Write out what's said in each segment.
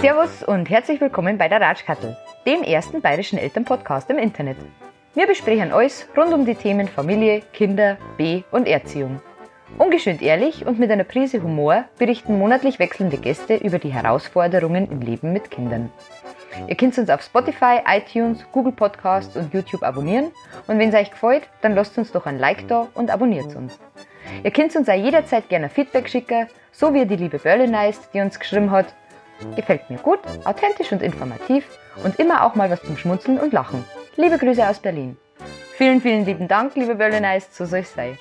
Servus und herzlich willkommen bei der Ratschkattel, dem ersten bayerischen Elternpodcast im Internet. Wir besprechen alles rund um die Themen Familie, Kinder, B- und Erziehung. Ungeschönt ehrlich und mit einer Prise Humor berichten monatlich wechselnde Gäste über die Herausforderungen im Leben mit Kindern. Ihr könnt uns auf Spotify, iTunes, Google Podcasts und YouTube abonnieren und wenn es euch gefällt, dann lasst uns doch ein Like da und abonniert uns. Ihr könnt uns auch jederzeit gerne Feedback schicken, so wie die liebe Börleneist, die uns geschrieben hat. Gefällt mir gut, authentisch und informativ und immer auch mal was zum Schmunzeln und Lachen. Liebe Grüße aus Berlin. Vielen, vielen lieben Dank, liebe Börleneist, so soll es sein.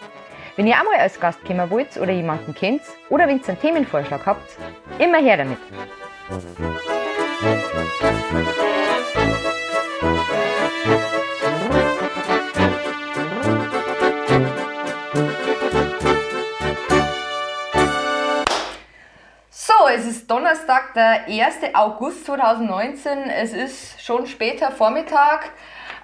Wenn ihr auch mal als Gast kommen wollt oder jemanden kennt oder wenn ihr einen Themenvorschlag habt, immer her damit. So, es ist Donnerstag, der 1. August 2019. Es ist schon später Vormittag.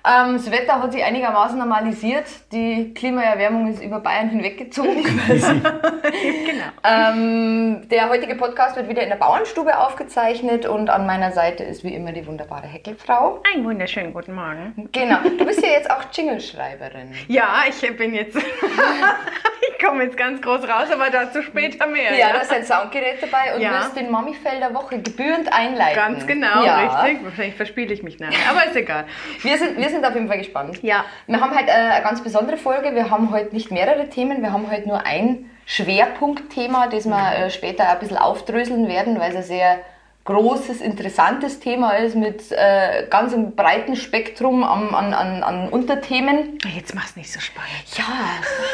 Ähm, das Wetter hat sich einigermaßen normalisiert. Die Klimaerwärmung ist über Bayern hinweggezogen. Genau. ähm, der heutige Podcast wird wieder in der Bauernstube aufgezeichnet und an meiner Seite ist wie immer die wunderbare Heckelfrau. Einen wunderschönen guten Morgen. Genau. Du bist ja jetzt auch Jingle-Schreiberin. Ja, ich bin jetzt. ich komme jetzt ganz groß raus, aber dazu später mehr. Ja, da ist ein Soundgerät dabei und Ja. wirst den Mami-Fell der Woche gebührend einleiten. Ganz genau, ja. richtig. Wahrscheinlich verspiele ich mich nachher, aber ist egal. Wir sind, wir sind auf jeden Fall gespannt. Ja. Wir haben heute äh, eine ganz besondere Folge. Wir haben heute nicht mehrere Themen, wir haben heute nur ein Schwerpunktthema, das wir äh, später ein bisschen aufdröseln werden, weil es ein sehr großes, interessantes Thema ist mit äh, ganz einem breiten Spektrum an, an, an, an Unterthemen. Jetzt mach's nicht so spannend. Ja,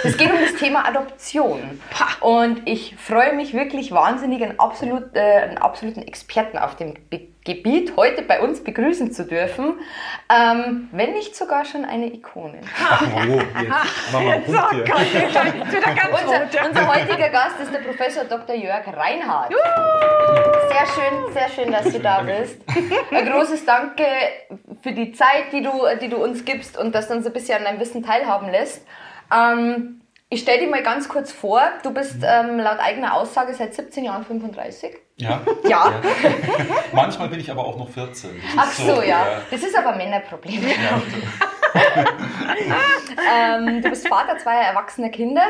es geht um das Thema Adoption. Und ich freue mich wirklich wahnsinnig, einen, absolut, äh, einen absoluten Experten auf dem Be Gebiet heute bei uns begrüßen zu dürfen. Ähm, wenn nicht sogar schon eine Ikone. Ach, oh, jetzt machen wir. Gott, jetzt ich wieder ganz Unser, unser heutiger Gast ist der Professor Dr. Jörg Reinhardt. Sehr schön, sehr schön, dass du da bist. Ein großes Danke für die Zeit, die du, die du uns gibst und dass du uns ein bisschen an deinem Wissen teilhaben lässt. Ähm, ich stelle dir mal ganz kurz vor, du bist ähm, laut eigener Aussage seit 17 Jahren 35. Ja. Ja. Manchmal bin ich aber auch noch 14. Das ist Ach so, ja. Das ist aber Männerproblem. ähm, du bist Vater zweier erwachsener Kinder,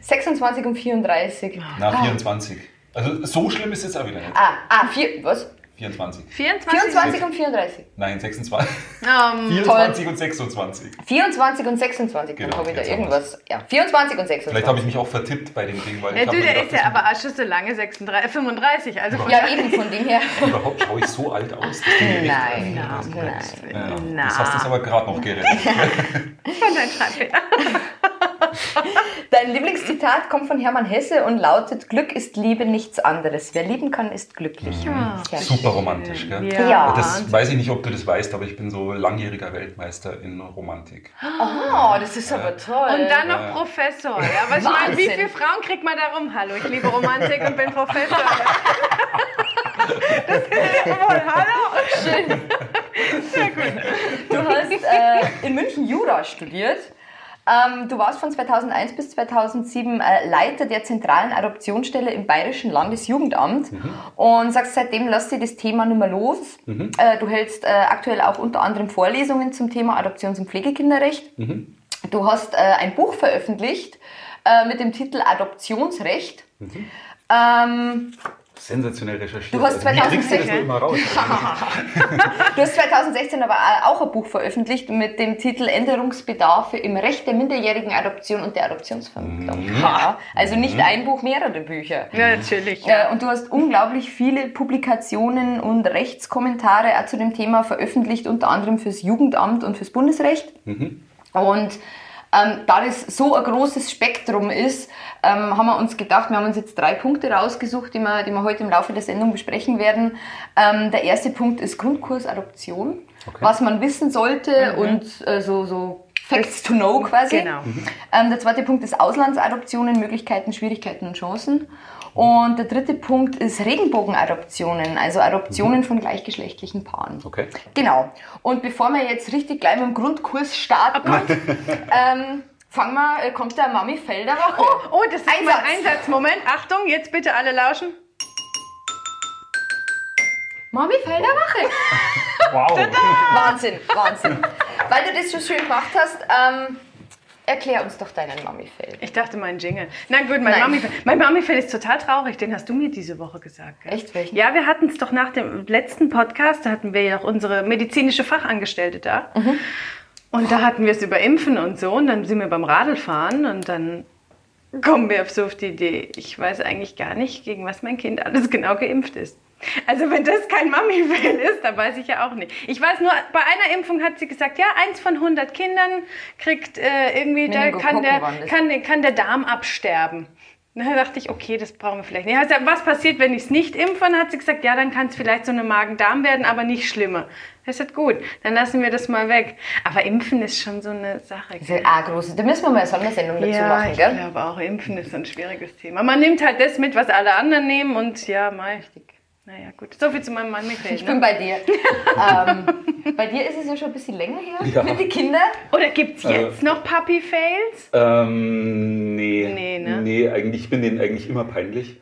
26 und 34. Na, 24. Also so schlimm ist es auch wieder nicht. Ah, ah, vier, was? 24. 24? 24 und 34. Nein, 26. Ähm, 24 und 26. 24 und 26, dann Genau, habe ich da irgendwas. Ja, 24 und 26. Vielleicht habe ich mich auch vertippt bei dem Ding, weil ja, ich du, der ist ja aber auch schon so lange 36, 35. Also Ja, eben von dem her. überhaupt schaue ich so alt aus. Echt Nein, leid. nein. Ja, Na. Das hast du jetzt aber gerade noch gerettet. von deinem Schreibfehler. Dein Lieblingszitat kommt von Hermann Hesse und lautet: Glück ist Liebe, nichts anderes. Wer lieben kann, ist glücklich. Ja. Super romantisch, gell? Ja. Das weiß ich nicht, ob du das weißt, aber ich bin so langjähriger Weltmeister in Romantik. Oh, das ist aber toll. Und dann noch Ja. Professor. Ja, aber ich meine, wie viele Frauen kriegt man da rum? Hallo, ich liebe Romantik und bin Professor. das ist ja wohl, hallo? Schön. Du hast äh, in München Jura studiert. Ähm, du warst von 2001 bis 2007 äh, Leiter der zentralen Adoptionsstelle im Bayerischen Landesjugendamt und sagst seitdem lass dir das Thema nicht mehr los. Äh, du hältst äh, aktuell auch unter anderem Vorlesungen zum Thema Adoptions- und Pflegekinderrecht. Du hast äh, ein Buch veröffentlicht äh, mit dem Titel Adoptionsrecht. Ähm, Sensationell recherchiert. Du hast Also, wie kriegst du das 2016 nur immer raus? Du hast 2016 aber auch ein Buch veröffentlicht mit dem Titel Änderungsbedarfe im Recht der minderjährigen Adoption und der Adoptionsvermittlung. Ja, also nicht ein Buch, mehrere Bücher. Ja, natürlich. Ja. Äh, Und du hast unglaublich viele Publikationen und Rechtskommentare auch zu dem Thema veröffentlicht, unter anderem fürs Jugendamt und fürs Bundesrecht. Und ähm, da das so ein großes Spektrum ist, ähm, haben wir uns gedacht, wir haben uns jetzt drei Punkte rausgesucht, die wir, die wir heute im Laufe der Sendung besprechen werden. Ähm, der erste Punkt ist Grundkurs Adoption, Okay. was man wissen sollte und äh, so, so Facts to know quasi. Genau. Ähm, der zweite Punkt ist Auslandsadoptionen, Möglichkeiten, Schwierigkeiten und Chancen. Und der dritte Punkt ist Regenbogenadoptionen, also Adoptionen von gleichgeschlechtlichen Paaren. Okay. Genau. Und bevor wir jetzt richtig gleich mit dem Grundkurs starten, ähm, fangen wir, äh, kommt der Mami Felder Woche. Oh, oh, das ist Einsatz. mein Einsatz. Moment, Achtung, jetzt bitte alle lauschen. Mami Felder Woche. Wow. Wahnsinn, Wahnsinn. Weil du das so schön gemacht hast, ähm, erklär uns doch deinen Mami-Fell. Ich dachte, mein Jingle. Na gut, mein Nein. Mami, mein ist total traurig. Den hast du mir diese Woche gesagt. Gell? Echt? Welchen? Ja, wir hatten es doch nach dem letzten Podcast, da hatten wir ja auch unsere medizinische Fachangestellte da. Mhm. Und da hatten wir es über Impfen und so. Und dann sind wir beim Radlfahren und dann kommen wir auf so auf die Idee, ich weiß eigentlich gar nicht, gegen was mein Kind alles genau geimpft ist. Also wenn das kein Mami-Fell ist, dann weiß ich ja auch nicht. Ich weiß nur, bei einer Impfung hat sie gesagt, ja, eins von 100 Kindern kriegt äh, irgendwie, da kann der, kann, kann der Darm absterben. Und dann dachte ich, okay, das brauchen wir vielleicht nicht. Also, was passiert, wenn ich es nicht impfe? Und hat sie gesagt, ja, dann kann es vielleicht so eine Magen-Darm werden, aber nicht schlimmer. Das ist gut, dann lassen wir das mal weg. Aber impfen ist schon so eine Sache. Das ist ja auch groß. Da müssen wir mal eine Sondersendung dazu Ja, machen, ich gell? glaube auch, Impfen ist ein schwieriges Thema. Man nimmt halt das mit, was alle anderen nehmen und ja, mal. Naja, gut. So viel zu meinem Mann mit Ich bin bei dir. ähm, bei dir ist es ja schon ein bisschen länger her Ja. mit den Kindern. Oder gibt es jetzt noch Puppy-Fails? Ähm, nee. Nee, ne? Nee, eigentlich, ich bin denen eigentlich immer peinlich.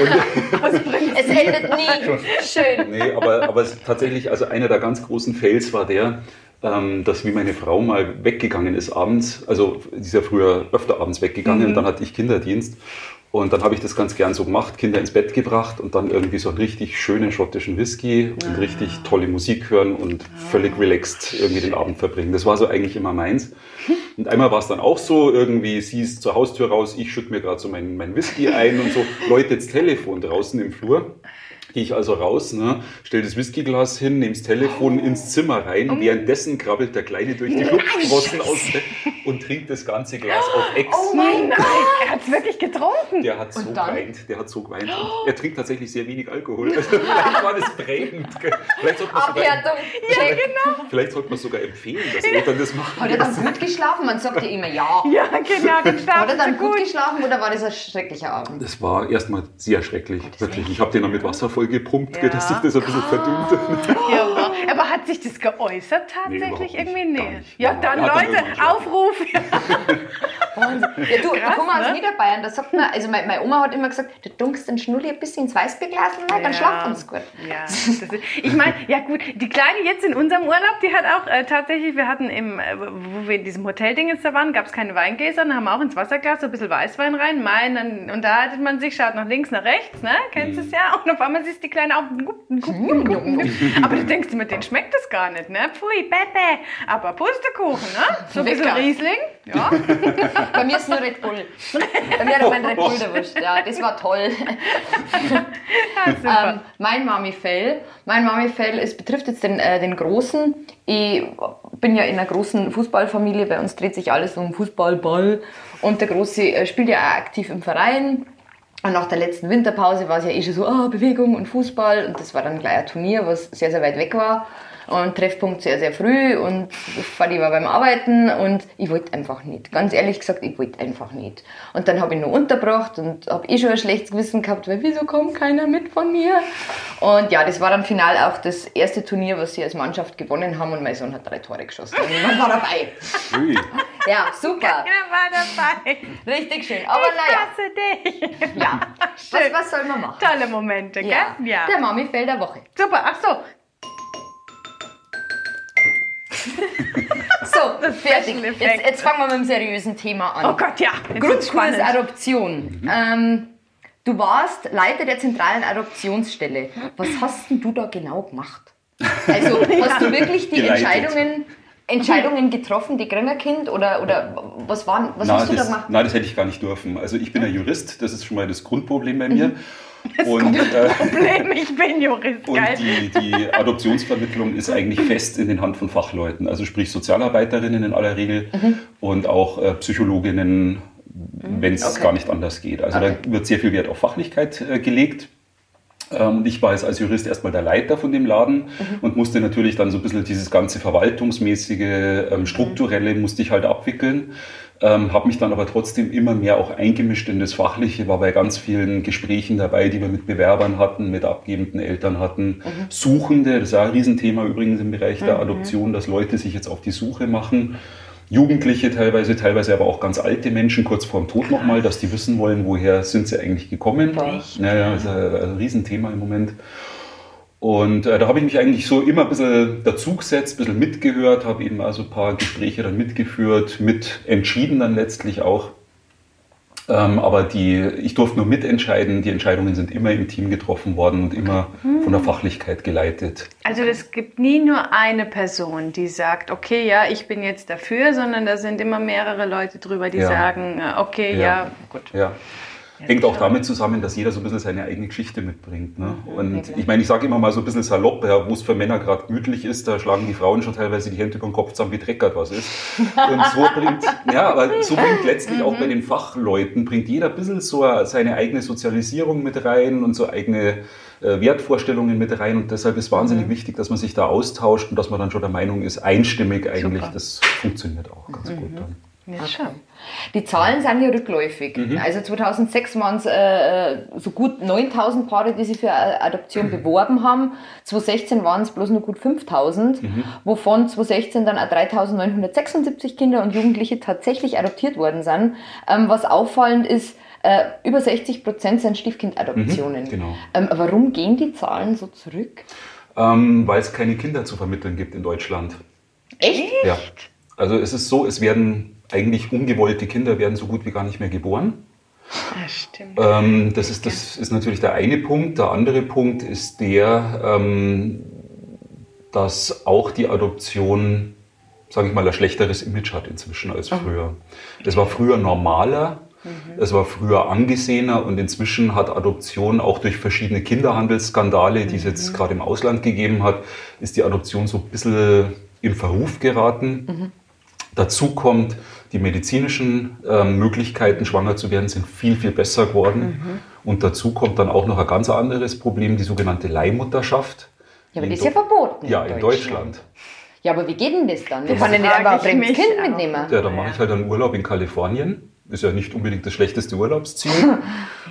Und, Es endet nie. Schön. nee, aber, aber es, tatsächlich, also einer der ganz großen Fails war der, ähm, dass wie meine Frau mal weggegangen ist abends, also sie ist ja früher öfter abends weggegangen, und dann hatte ich Kinderdienst. Und dann habe ich das ganz gern so gemacht, Kinder ins Bett gebracht und dann irgendwie so einen richtig schönen schottischen Whisky und richtig tolle Musik hören und völlig relaxed irgendwie den Abend verbringen. Das war so eigentlich immer meins. Und einmal war es dann auch so, irgendwie, sie ist zur Haustür raus, ich schütte mir gerade so mein, mein Whisky ein und so, läutet das Telefon draußen im Flur. Gehe ich also raus, ne, stell das Whiskyglas hin, nehme das Telefon ins Zimmer rein. Währenddessen krabbelt der Kleine durch die Schlupfsprossen aus und trinkt das ganze Glas auf Ex. Oh mein Gott. er hat es wirklich getrunken. Der hat so geweint, der hat so geweint. Und er trinkt tatsächlich sehr wenig Alkohol. Also vielleicht war das prägend. Vielleicht sollte man sogar, Abwertung. Ja, genau. vielleicht sollte man sogar empfehlen, dass Eltern das machen. Hat er dann gut geschlafen? Man sagt ja immer ja. Ja, genau, Hat geschlafen er dann gut gut. geschlafen oder war das ein schrecklicher Abend? Das war erstmal sehr schrecklich, wirklich. Ich habe den dann mit Wasser voll gepumpt, Ja. dass sich das ein bisschen verdünnt. Ja, aber- hat sich das geäußert Nee, tatsächlich nicht. irgendwie? Nee. nicht. Ja, Ja, dann hat dann Leute, geschlafen. Aufruf. Ja, du, Krass, komme aus ne? Niederbayern, da sagt man, also meine, meine Oma hat immer gesagt, du dunkst den Schnulli ein bisschen ins Weißbierglas rein, dann Ja. schlaft uns gut. Ja, ist, ich meine, ja gut, die Kleine jetzt in unserem Urlaub, die hat auch äh, tatsächlich, wir hatten im, äh, wo wir in diesem Hotelding jetzt da waren, gab es keine Weingläser und haben auch ins Wasserglas so ein bisschen Weißwein rein. Mein, dann unterhaltet man sich, schaut nach links, nach rechts, ne? Kennst du es ja? Und auf einmal siehst die Kleine auch. Aber du denkst immer, denen schmeckt das gar nicht, ne? Pfui, Pepe. Aber Pustekuchen, ne? So ein bisschen. Riesling. Ja. Bei mir ist nur Red Bull. Bei mir hat mein Red Bull erwischt. Ja, das war toll. ja. Ähm, mein Mami-Fell. Mein Mami-Fell, es betrifft jetzt den, äh, den Großen. Ich bin ja in einer großen Fußballfamilie. Bei uns dreht sich alles um Fußballball. Und der Große äh, spielt ja auch aktiv im Verein. Und nach der letzten Winterpause war es ja eh schon so, ah, Bewegung und Fußball. Und das war dann gleich ein Turnier, was sehr, sehr weit weg war. Und Treffpunkt sehr, sehr früh. Und Fadi war beim Arbeiten. Und ich wollte einfach nicht. Ganz ehrlich gesagt, ich wollte einfach nicht. Und dann habe ich nur unterbracht und habe eh schon ein schlechtes Gewissen gehabt, weil wieso kommt keiner mit von mir? Und ja, das war dann final auch das erste Turnier, was sie als Mannschaft gewonnen haben. Und mein Sohn hat drei Tore geschossen. Und niemand war dabei. Ui. Ja, super. Er war dabei. Richtig schön. Aber ich naja, hasse dich. ja. Was, Schön. was soll man machen? Tolle Momente, gell? Ja. ja. Der Mami fällt der Woche. Super, ach so. So, fertig. Jetzt, jetzt fangen wir mit dem seriösen Thema an. Oh Gott, ja. Wird's spannend. Grundkursadoption. Ähm, du warst Leiter der zentralen Adoptionsstelle. Was hast denn du da genau gemacht? Also hast du wirklich die Geleitet. Entscheidungen, Entscheidungen getroffen, die kriegen ein Kind? Oder, oder was, waren, was Na, hast du da das, gemacht? na, das hätte ich gar nicht dürfen. Also ich bin ja Jurist, das ist schon mal das Grundproblem bei mir. Und, äh, Problem, ich bin Jurist, und geil. die, die Adoptionsvermittlung ist eigentlich fest in den Hand von Fachleuten, also sprich Sozialarbeiterinnen in aller Regel und auch äh, Psychologinnen, wenn es Okay. gar nicht anders geht. Also Okay. da wird sehr viel Wert auf Fachlichkeit äh, gelegt. Ähm, ich war jetzt als Jurist erstmal der Leiter von dem Laden mhm. und musste natürlich dann so ein bisschen dieses ganze verwaltungsmäßige, ähm, strukturelle musste ich halt abwickeln. Ähm, habe mich dann aber trotzdem immer mehr auch eingemischt in das Fachliche, war bei ganz vielen Gesprächen dabei, die wir mit Bewerbern hatten, mit abgebenden Eltern hatten, mhm. Suchende, das ist ja ein Riesenthema übrigens im Bereich der mhm. Adoption, dass Leute sich jetzt auf die Suche machen. Jugendliche teilweise, teilweise aber auch ganz alte Menschen kurz vor dem Tod nochmal, dass die wissen wollen, woher sind sie eigentlich gekommen. Naja, das ist ein, ein Riesenthema im Moment. Und äh, da habe ich mich eigentlich so immer ein bisschen dazugesetzt, ein bisschen mitgehört, habe eben also ein paar Gespräche dann mitgeführt, mit entschieden dann letztlich auch. Ähm, aber die, ich durfte nur mitentscheiden. Die Entscheidungen sind immer im Team getroffen worden und immer hm. von der Fachlichkeit geleitet. Also es gibt nie nur eine Person, die sagt, okay, ja, ich bin jetzt dafür, sondern da sind immer mehrere Leute drüber, die ja. sagen, äh, okay, ja, ja gut. Ja. Hängt auch damit zusammen, dass jeder so ein bisschen seine eigene Geschichte mitbringt. Ne? Mhm, und ich meine, ich sage immer mal so ein bisschen salopp, ja, wo es für Männer gerade gemütlich ist, da schlagen die Frauen schon teilweise die Hände über den Kopf zusammen, wie dreckert was ist. Und so bringt, ja, aber so bringt letztlich auch bei mhm. den Fachleuten, bringt jeder ein bisschen so seine eigene Sozialisierung mit rein und so eigene äh, Wertvorstellungen mit rein. Und deshalb ist wahnsinnig mhm. wichtig, dass man sich da austauscht und dass man dann schon der Meinung ist, einstimmig eigentlich, Super. das funktioniert auch ganz mhm. gut dann. Ja, schon. Die Zahlen sind ja rückläufig. Mhm. Also 2006 waren es äh, so gut 9000 Paare, die sich für Adoption mhm. beworben haben. 2016 waren es bloß nur gut 5000, mhm. wovon 2016 dann auch 3976 Kinder und Jugendliche tatsächlich adoptiert worden sind. Ähm, was auffallend ist, äh, über 60 Prozent sind Stiefkindadoptionen. Mhm, genau. Ähm, warum gehen die Zahlen so zurück? Ähm, Weil es keine Kinder zu vermitteln gibt in Deutschland. Echt? Ja. Also es ist so, es werden eigentlich ungewollte Kinder werden so gut wie gar nicht mehr geboren. Ja, stimmt. Ähm, das, ist, das ist natürlich der eine Punkt. Der andere Punkt ist der, ähm, dass auch die Adoption, sage ich mal, ein schlechteres Image hat inzwischen als früher. Es war früher normaler, mhm. es war früher angesehener und inzwischen hat Adoption auch durch verschiedene Kinderhandelsskandale, die es jetzt mhm. gerade im Ausland gegeben hat, ist die Adoption so ein bisschen in Verruf geraten. Mhm. Dazu kommt, die medizinischen äh, Möglichkeiten, schwanger zu werden, sind viel, viel besser geworden. Mhm. Und dazu kommt dann auch noch ein ganz anderes Problem, die sogenannte Leihmutterschaft. Ja, aber die ist ja verboten. Ja, in Deutschland. Deutschland. Ja, aber wie geht denn das dann? Du kannst nicht einfach ein fremdes Kind mitnehmen. Ja, dann mache ich halt einen Urlaub in Kalifornien. Ist ja nicht unbedingt das schlechteste Urlaubsziel.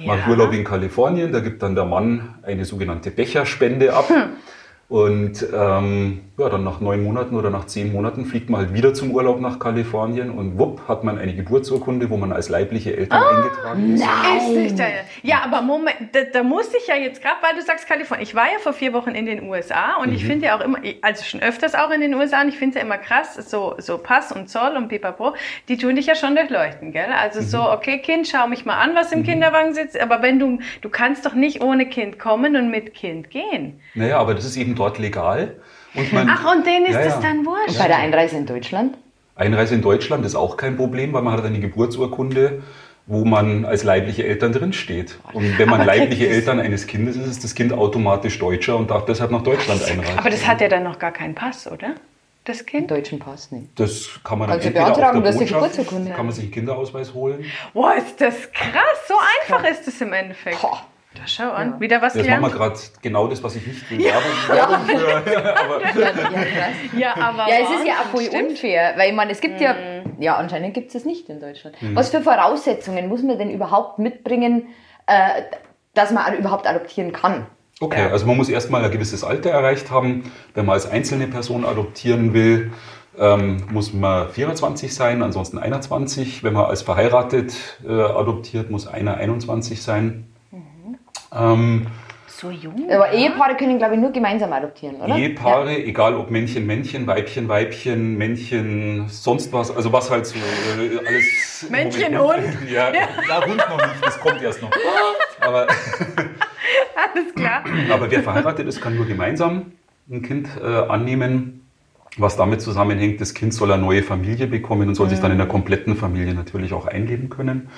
ja. Mache Urlaub in Kalifornien, da gibt dann der Mann eine sogenannte Becherspende ab. Hm. Und ähm, ja, dann nach neun Monaten oder nach zehn Monaten fliegt man halt wieder zum Urlaub nach Kalifornien und wupp hat man eine Geburtsurkunde, wo man als leibliche Eltern ah, eingetragen ist. Nein. Ja, aber Moment, da, da musste ich ja jetzt gerade, weil du sagst Kalifornien. Ich war ja vor vier Wochen in den USA und mhm. ich finde ja auch immer, also schon öfters auch in den USA und ich finde es ja immer krass, so, so Pass und Zoll und Pipapo, die tun dich ja schon durchleuchten, gell? Also mhm. so, okay, Kind, schau mich mal an, was im mhm. Kinderwagen sitzt, aber wenn du, du kannst doch nicht ohne Kind kommen und mit Kind gehen. Naja, aber das ist eben dort legal. Und man, Ach, und denen ist ja, das dann wurscht. Und bei der Einreise in Deutschland? Einreise in Deutschland ist auch kein Problem, weil man hat eine Geburtsurkunde, wo man als leibliche Eltern drinsteht. Und wenn man leibliche Eltern eines Kindes ist, ist das Kind automatisch Deutscher und darf deshalb nach Deutschland einreisen. Aber das hat ja dann noch gar keinen Pass, oder? Das Kind? Einen deutschen Pass nicht. Das kann man dann also beantragen, dass die Geburtsurkunde kann man sich einen Kinderausweis holen. Boah, ist das krass. So einfach ist es im Endeffekt. Boah. Da schau an, ja. wieder was Jetzt gelernt. machen wir gerade genau das, was ich nicht will. Ja. Werbung, Werbung für, aber ja, aber ja, es ist ja auch voll Stimmt. unfair, weil ich meine, es gibt hm. ja, ja, anscheinend gibt es das nicht in Deutschland. Hm. Was für Voraussetzungen muss man denn überhaupt mitbringen, äh, dass man überhaupt adoptieren kann? Okay, also man muss erstmal ein gewisses Alter erreicht haben. Wenn man als einzelne Person adoptieren will, ähm, muss man 24 sein, ansonsten 21. Wenn man als verheiratet äh, adoptiert, muss einer 21 sein. Ähm, so jung? Aber Ehepaare können, glaube ich, nur gemeinsam adoptieren, oder? Ehepaare, ja. egal ob Männchen, Männchen, Weibchen, Weibchen, Männchen, sonst was, also was halt so äh, alles. Männchen, Hund? Ja, ja. ja, Hund noch nicht, das kommt erst noch. Aber, Alles klar. Aber wer verheiratet ist, kann nur gemeinsam ein Kind äh, annehmen. Was damit zusammenhängt, das Kind soll eine neue Familie bekommen und soll mhm. sich dann in der kompletten Familie natürlich auch einleben können.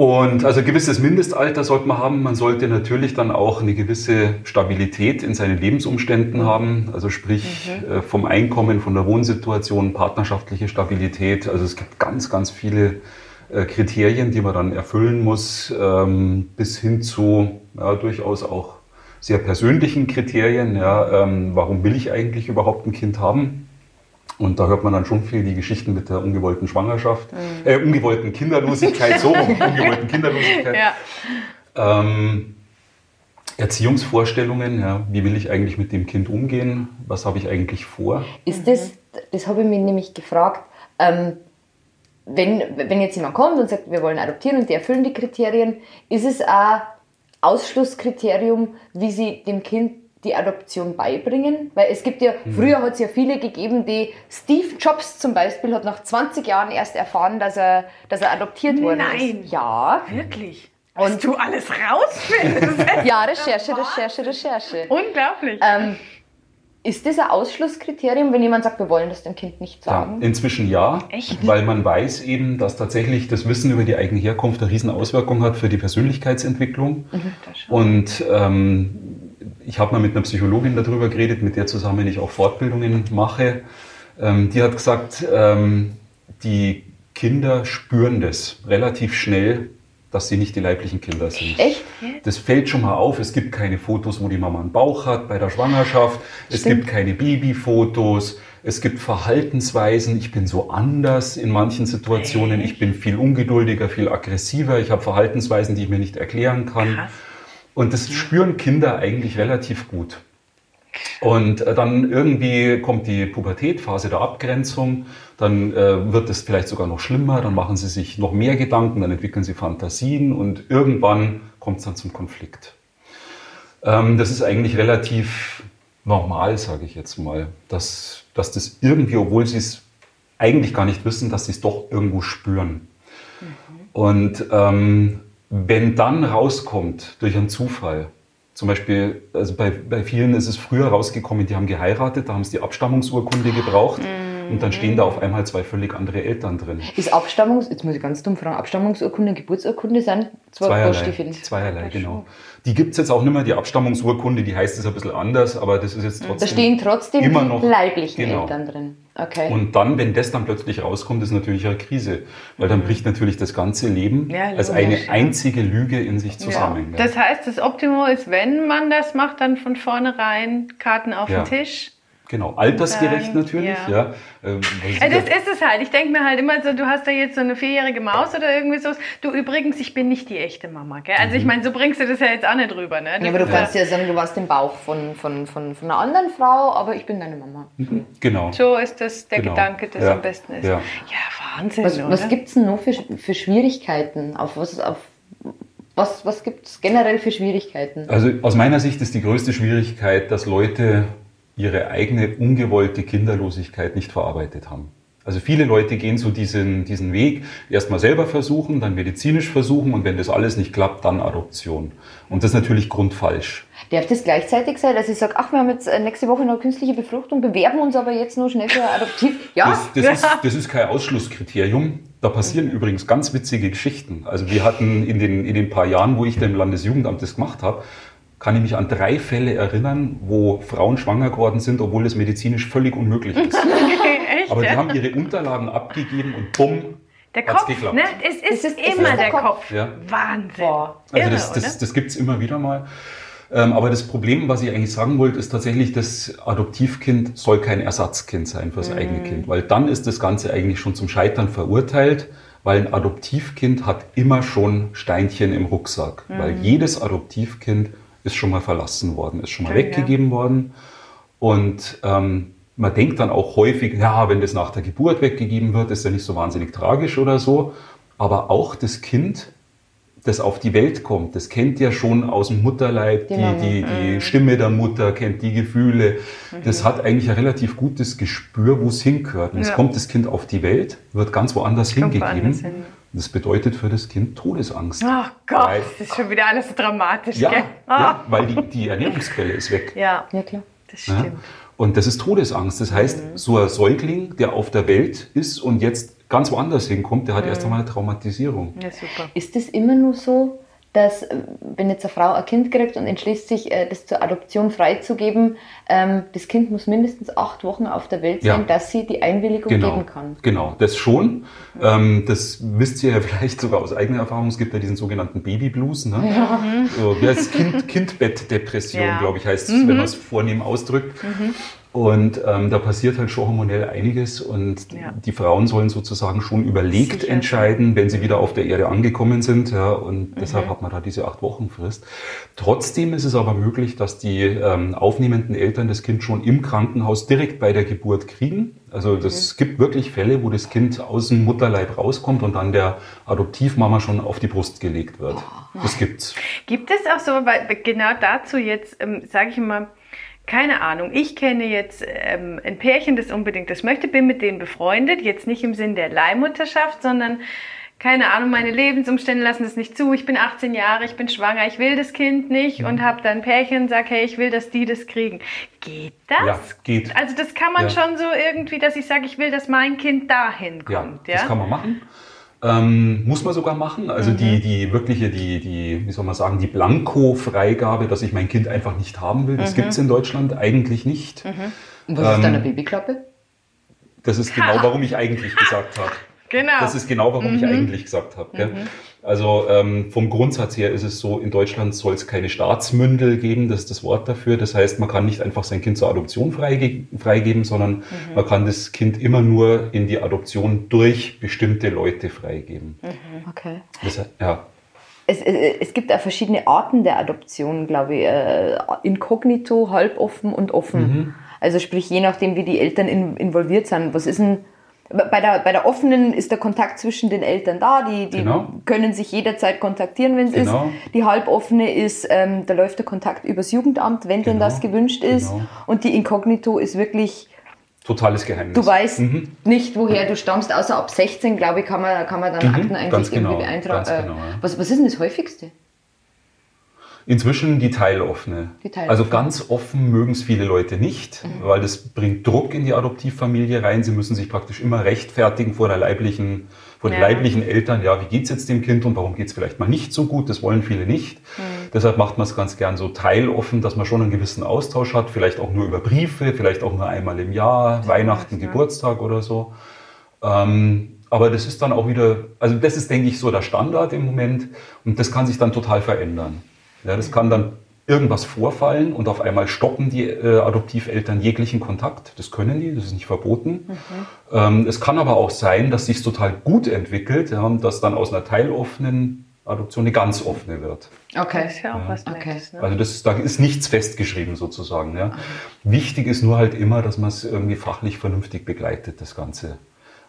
Und also ein gewisses Mindestalter sollte man haben. Man sollte natürlich dann auch eine gewisse Stabilität in seinen Lebensumständen haben. Also sprich mhm. Äh, vom Einkommen, von der Wohnsituation, partnerschaftliche Stabilität. Also es gibt ganz, ganz viele äh, Kriterien, die man dann erfüllen muss, ähm, bis hin zu ja, durchaus auch sehr persönlichen Kriterien. Ja, ähm, warum will ich eigentlich überhaupt ein Kind haben? Und da hört man dann schon viel die Geschichten mit der ungewollten Schwangerschaft, mhm. äh, ungewollten Kinderlosigkeit, so ungewollten Kinderlosigkeit. Ja. Ähm, Erziehungsvorstellungen, ja, wie will ich eigentlich mit dem Kind umgehen, was habe ich eigentlich vor? Ist das, das habe ich mich nämlich gefragt, ähm, wenn, wenn jetzt jemand kommt und sagt, wir wollen adoptieren und die erfüllen die Kriterien, ist es ein Ausschlusskriterium, wie sie dem Kind die Adoption beibringen? Weil es gibt ja, mhm. früher hat es ja viele gegeben, die, Steve Jobs zum Beispiel hat nach 20 Jahren erst erfahren, dass er, dass er adoptiert worden Nein. ist. Ja. Wirklich? Und Was du alles rausfindest. ja, Recherche, Recherche, Recherche. Unglaublich. Ähm, ist das ein Ausschlusskriterium, wenn jemand sagt, wir wollen das dem Kind nicht sagen? Ja, inzwischen ja, Echt? weil man weiß eben, dass tatsächlich das Wissen über die eigene Herkunft eine Riesenauswirkung hat für die Persönlichkeitsentwicklung. Mhm, Und ähm, ich habe mal mit einer Psychologin darüber geredet, mit der zusammen ich auch Fortbildungen mache. Ähm, die hat gesagt, ähm, die Kinder spüren das relativ schnell, dass sie nicht die leiblichen Kinder sind. Echt? Das fällt schon mal auf. Es gibt keine Fotos, wo die Mama einen Bauch hat bei der Schwangerschaft. Es gibt keine Babyfotos. Es gibt Verhaltensweisen. Ich bin so anders in manchen Situationen. Ich bin viel ungeduldiger, viel aggressiver. Ich habe Verhaltensweisen, die ich mir nicht erklären kann. Krass. Und das spüren Kinder eigentlich relativ gut. Und äh, dann irgendwie kommt die Pubertätphase der Abgrenzung, dann äh, wird es vielleicht sogar noch schlimmer, dann machen sie sich noch mehr Gedanken, dann entwickeln sie Fantasien und irgendwann kommt es dann zum Konflikt. Ähm, das ist eigentlich relativ normal, sage ich jetzt mal, dass, dass das irgendwie, obwohl sie es eigentlich gar nicht wissen, dass sie es doch irgendwo spüren. Mhm. Und ähm, wenn dann rauskommt durch einen Zufall, zum Beispiel, also bei, bei vielen ist es früher rausgekommen, die haben geheiratet, da haben sie die Abstammungsurkunde gebraucht. Mhm. Und dann stehen da auf einmal zwei völlig andere Eltern drin. Ist Abstammungs, jetzt muss ich ganz dumm fragen, Abstammungsurkunde und Geburtsurkunde sind zwei Zweierlei, zweierlei genau. Die gibt es jetzt auch nicht mehr, die Abstammungsurkunde, die heißt es ein bisschen anders, aber das ist jetzt trotzdem. Da stehen trotzdem immer noch, leiblichen genau. Eltern drin. Okay. Und dann, wenn das dann plötzlich rauskommt, ist natürlich eine Krise, weil dann bricht natürlich das ganze Leben ja, als eine einzige Lüge in sich zusammen. Ja. Das heißt, das Optimum ist, wenn man das macht, dann von vornherein Karten auf ja. den Tisch Genau, altersgerecht natürlich. Ja. ja. Ähm, also das ist es halt. Ich denke mir halt immer so, du hast da jetzt so eine vierjährige Maus oder irgendwie so. Du übrigens, ich bin nicht die echte Mama. Gell? Also ich mhm. meine, so bringst du das ja jetzt auch nicht rüber. Ne? Ja, aber du kannst ja sagen, du warst im Bauch von, von, von, von einer anderen Frau, aber ich bin deine Mama. Mhm. Genau. So ist das der genau. Gedanke, das ja. am besten ist. Ja, ja Wahnsinn. Was, was gibt es denn noch für, für Schwierigkeiten? Auf was, auf was, was gibt es generell für Schwierigkeiten? Also aus meiner Sicht ist die größte Schwierigkeit, dass Leute ihre eigene ungewollte Kinderlosigkeit nicht verarbeitet haben. Also viele Leute gehen so diesen, diesen Weg, erstmal selber versuchen, dann medizinisch versuchen und wenn das alles nicht klappt, dann Adoption. Und das ist natürlich grundfalsch. Darf das gleichzeitig sein, dass ich sage, ach, wir haben jetzt äh, nächste Woche noch künstliche Befruchtung, bewerben uns aber jetzt nur schnell für Adoptiv? Ja. Das, das, Ist, das ist kein Ausschlusskriterium. Da passieren übrigens ganz witzige Geschichten. Also wir hatten in den, in den paar Jahren, wo ich da im Landesjugendamt das gemacht habe, kann ich mich an drei Fälle erinnern, wo Frauen schwanger geworden sind, obwohl das medizinisch völlig unmöglich ist. Echt? Aber die haben ihre Unterlagen abgegeben und bumm, der Kopf, ne? Es ist, es ist immer der Kopf. Kopf. Ja. Wahnsinn. Boah. Also das, das, das gibt es immer wieder mal. Ähm, aber das Problem, was ich eigentlich sagen wollte, ist tatsächlich, das Adoptivkind soll kein Ersatzkind sein fürs mhm. eigene Kind, weil dann ist das Ganze eigentlich schon zum Scheitern verurteilt, weil ein Adoptivkind hat immer schon Steinchen im Rucksack, mhm. weil jedes Adoptivkind ist schon mal verlassen worden, ist schon mal okay, weggegeben ja. worden. Und ähm, man denkt dann auch häufig, ja, wenn das nach der Geburt weggegeben wird, ist ja nicht so wahnsinnig tragisch oder so. Aber auch das Kind, das auf die Welt kommt, das kennt ja schon aus dem Mutterleib die, die, die, die mhm. Stimme der Mutter, kennt die Gefühle. Mhm. Das hat eigentlich ein relativ gutes Gespür, wo es hingehört. Und ja. jetzt kommt das Kind auf die Welt, wird ganz woanders hingegeben. Hin. Das bedeutet für das Kind Todesangst. Oh Gott, weil, das ist schon wieder alles so dramatisch. Ja, gell? Oh. ja weil die, die Ernährungsquelle ist weg. Ja, ja klar, das stimmt. Ja? Und das ist Todesangst. Das heißt, mhm. so ein Säugling, der auf der Welt ist und jetzt ganz woanders hinkommt, der hat mhm. erst einmal eine Traumatisierung. Ja, super. Ist das immer nur so, dass äh, wenn jetzt eine Frau ein Kind kriegt und entschließt sich, äh, das zur Adoption freizugeben, ähm, das Kind muss mindestens acht Wochen auf der Welt sein, Ja. dass sie die Einwilligung Genau, geben kann. genau, das schon. Ähm, das wisst ihr ja vielleicht sogar aus eigener Erfahrung. Es gibt ja diesen sogenannten Babyblues. Ne? So, wie heißt kind, Kindbettdepression, Ja. glaube ich, heißt es, wenn man es vornehm ausdrückt. Und ähm, da passiert halt schon hormonell einiges und Ja. die Frauen sollen sozusagen schon überlegt Sicher. entscheiden, wenn sie wieder auf der Erde angekommen sind. Ja, und Mhm. deshalb hat man da diese acht Wochen Frist. Trotzdem ist es aber möglich, dass die ähm, aufnehmenden Eltern das Kind schon im Krankenhaus direkt bei der Geburt kriegen. Also das gibt wirklich Fälle, wo das Kind aus dem Mutterleib rauskommt und dann der Adoptivmama schon auf die Brust gelegt wird. Das gibt's. Gibt es auch so, weil genau dazu jetzt, ähm, sage ich immer, keine Ahnung, ich kenne jetzt ähm, ein Pärchen, das unbedingt das möchte, bin mit denen befreundet, jetzt nicht im Sinn der Leihmutterschaft, sondern keine Ahnung, meine Lebensumstände lassen das nicht zu. Ich bin 18 Jahre, ich bin schwanger, ich will das Kind nicht und habe dann ein Pärchen und sage, hey, ich will, dass die das kriegen. Geht das? Ja, geht. Also das kann man Ja. schon so irgendwie, dass ich sage, ich will, dass mein Kind dahin kommt. Ja, das kann man machen. Ähm, muss man sogar machen. Also die, die wirkliche, die, die, wie soll man sagen, die Blanko-Freigabe, dass ich mein Kind einfach nicht haben will, das gibt's in Deutschland eigentlich nicht. Und was ist Ähm, eine Babyklappe? Das ist genau, warum ich eigentlich gesagt habe. genau. Das ist genau, warum ich eigentlich gesagt habe. Also ähm, vom Grundsatz her ist es so, in Deutschland soll es keine Staatsmündel geben, das ist das Wort dafür. Das heißt, man kann nicht einfach sein Kind zur Adoption freige freigeben, sondern man kann das Kind immer nur in die Adoption durch bestimmte Leute freigeben. Okay. Das, ja, Es, es, es gibt auch verschiedene Arten der Adoption, glaube ich. Äh, inkognito, halboffen und offen. Mhm. Also sprich, je nachdem, wie die Eltern in, involviert sind. Was ist denn... Bei der, bei der offenen ist der Kontakt zwischen den Eltern da, die, die Genau. können sich jederzeit kontaktieren, wenn es Genau. ist. Die halboffene ist, ähm, da läuft der Kontakt übers Jugendamt, wenn denn Genau. das gewünscht ist. Genau. Und die Inkognito ist wirklich, totales Geheimnis. du weißt Mhm. nicht, woher du stammst, außer ab 16, glaube ich, kann man, kann man dann Mhm, Akten eigentlich ganz genau, irgendwie beeintragen. ganz genau, was, was ist denn das häufigste? Inzwischen die teiloffene. Die teiloffene. Also ganz offen mögen es viele Leute nicht, weil das bringt Druck in die Adoptivfamilie rein. Sie müssen sich praktisch immer rechtfertigen vor der leiblichen, vor den Ja. leiblichen Eltern. Ja, wie geht's jetzt dem Kind und warum geht's vielleicht mal nicht so gut? Das wollen viele nicht. Deshalb macht man es ganz gern so teiloffen, dass man schon einen gewissen Austausch hat. Vielleicht auch nur über Briefe, vielleicht auch nur einmal im Jahr, Weihnachten, ja. Geburtstag oder so. Ähm, aber das ist dann auch wieder, also das ist, denke ich, so der Standard im Moment und das kann sich dann total verändern. Ja, das kann dann irgendwas vorfallen und auf einmal stoppen die äh, Adoptiveltern jeglichen Kontakt. Das können die, das ist nicht verboten. Ähm, es kann aber auch sein, dass sich total gut entwickelt, ja, und dass dann aus einer teiloffenen Adoption eine ganz offene wird. Okay. Das ist ja auch was Okay. Nettes. Ne? Also das, ist- da ist nichts festgeschrieben sozusagen. Ja. Wichtig ist nur halt immer, dass man es irgendwie fachlich vernünftig begleitet, das Ganze.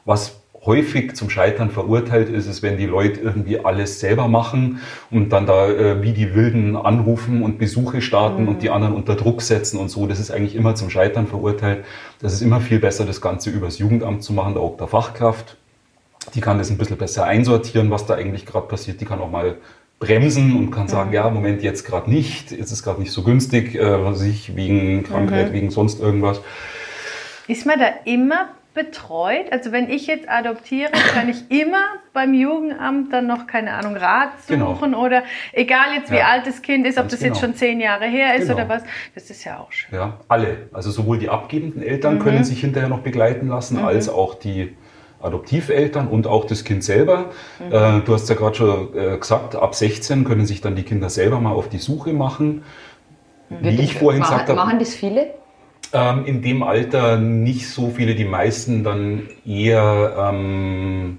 Was häufig zum Scheitern verurteilt ist, ist, wenn die Leute irgendwie alles selber machen und dann da äh, wie die Wilden anrufen und Besuche starten und die anderen unter Druck setzen und so. Das ist eigentlich immer zum Scheitern verurteilt. Das ist immer viel besser, das Ganze übers Jugendamt zu machen, da auch der Fachkraft. Die kann das ein bisschen besser einsortieren, was da eigentlich gerade passiert. Die kann auch mal bremsen und kann sagen, ja, Moment, jetzt gerade nicht, jetzt ist gerade nicht so günstig, äh, was weiß ich, wegen Krankheit, wegen sonst irgendwas. Ist man da immer betreut? Also wenn ich jetzt adoptiere, kann ich immer beim Jugendamt dann noch, keine Ahnung, Rat Genau. suchen oder egal jetzt wie Ja. alt das Kind ist, ob Ganz das jetzt genau. schon zehn Jahre her ist Genau. oder was. Das ist ja auch schön. Ja, alle. Also sowohl die abgebenden Eltern können sich hinterher noch begleiten lassen, als auch die Adoptiveltern und auch das Kind selber. Äh, du hast ja gerade schon äh, gesagt, ab 16 können sich dann die Kinder selber mal auf die Suche machen. Wie ich vorhin machen, gesagt habe, Machen das viele? Ähm, in dem Alter nicht so viele, die meisten dann eher, ähm,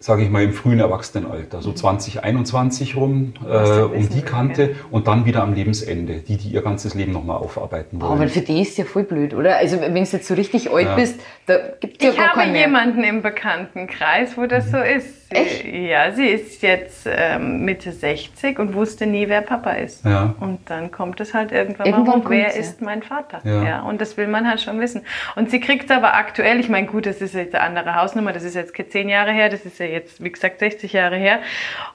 sage ich mal, im frühen Erwachsenenalter, so 20, 21 rum, äh, um die Kante und dann wieder am Lebensende, die, die ihr ganzes Leben nochmal aufarbeiten Aber wollen. für die ist ja voll blöd, oder? Also wenn du jetzt so richtig alt Ja. bist, da gibt es ja Ich gar habe keinen mehr. jemanden im Bekanntenkreis, wo das so ist. Sie, Echt? Ja, sie ist jetzt ähm, Mitte 60 und wusste nie, wer Papa ist. Ja. Und dann kommt es halt irgendwann, Irgendwann mal hoch, wer ja. ist mein Vater? Ja. und das will man halt schon wissen. Und sie kriegt es aber aktuell, ich meine, gut, das ist jetzt eine andere Hausnummer, das ist jetzt keine zehn Jahre her, das ist ja jetzt, wie gesagt, 60 Jahre her.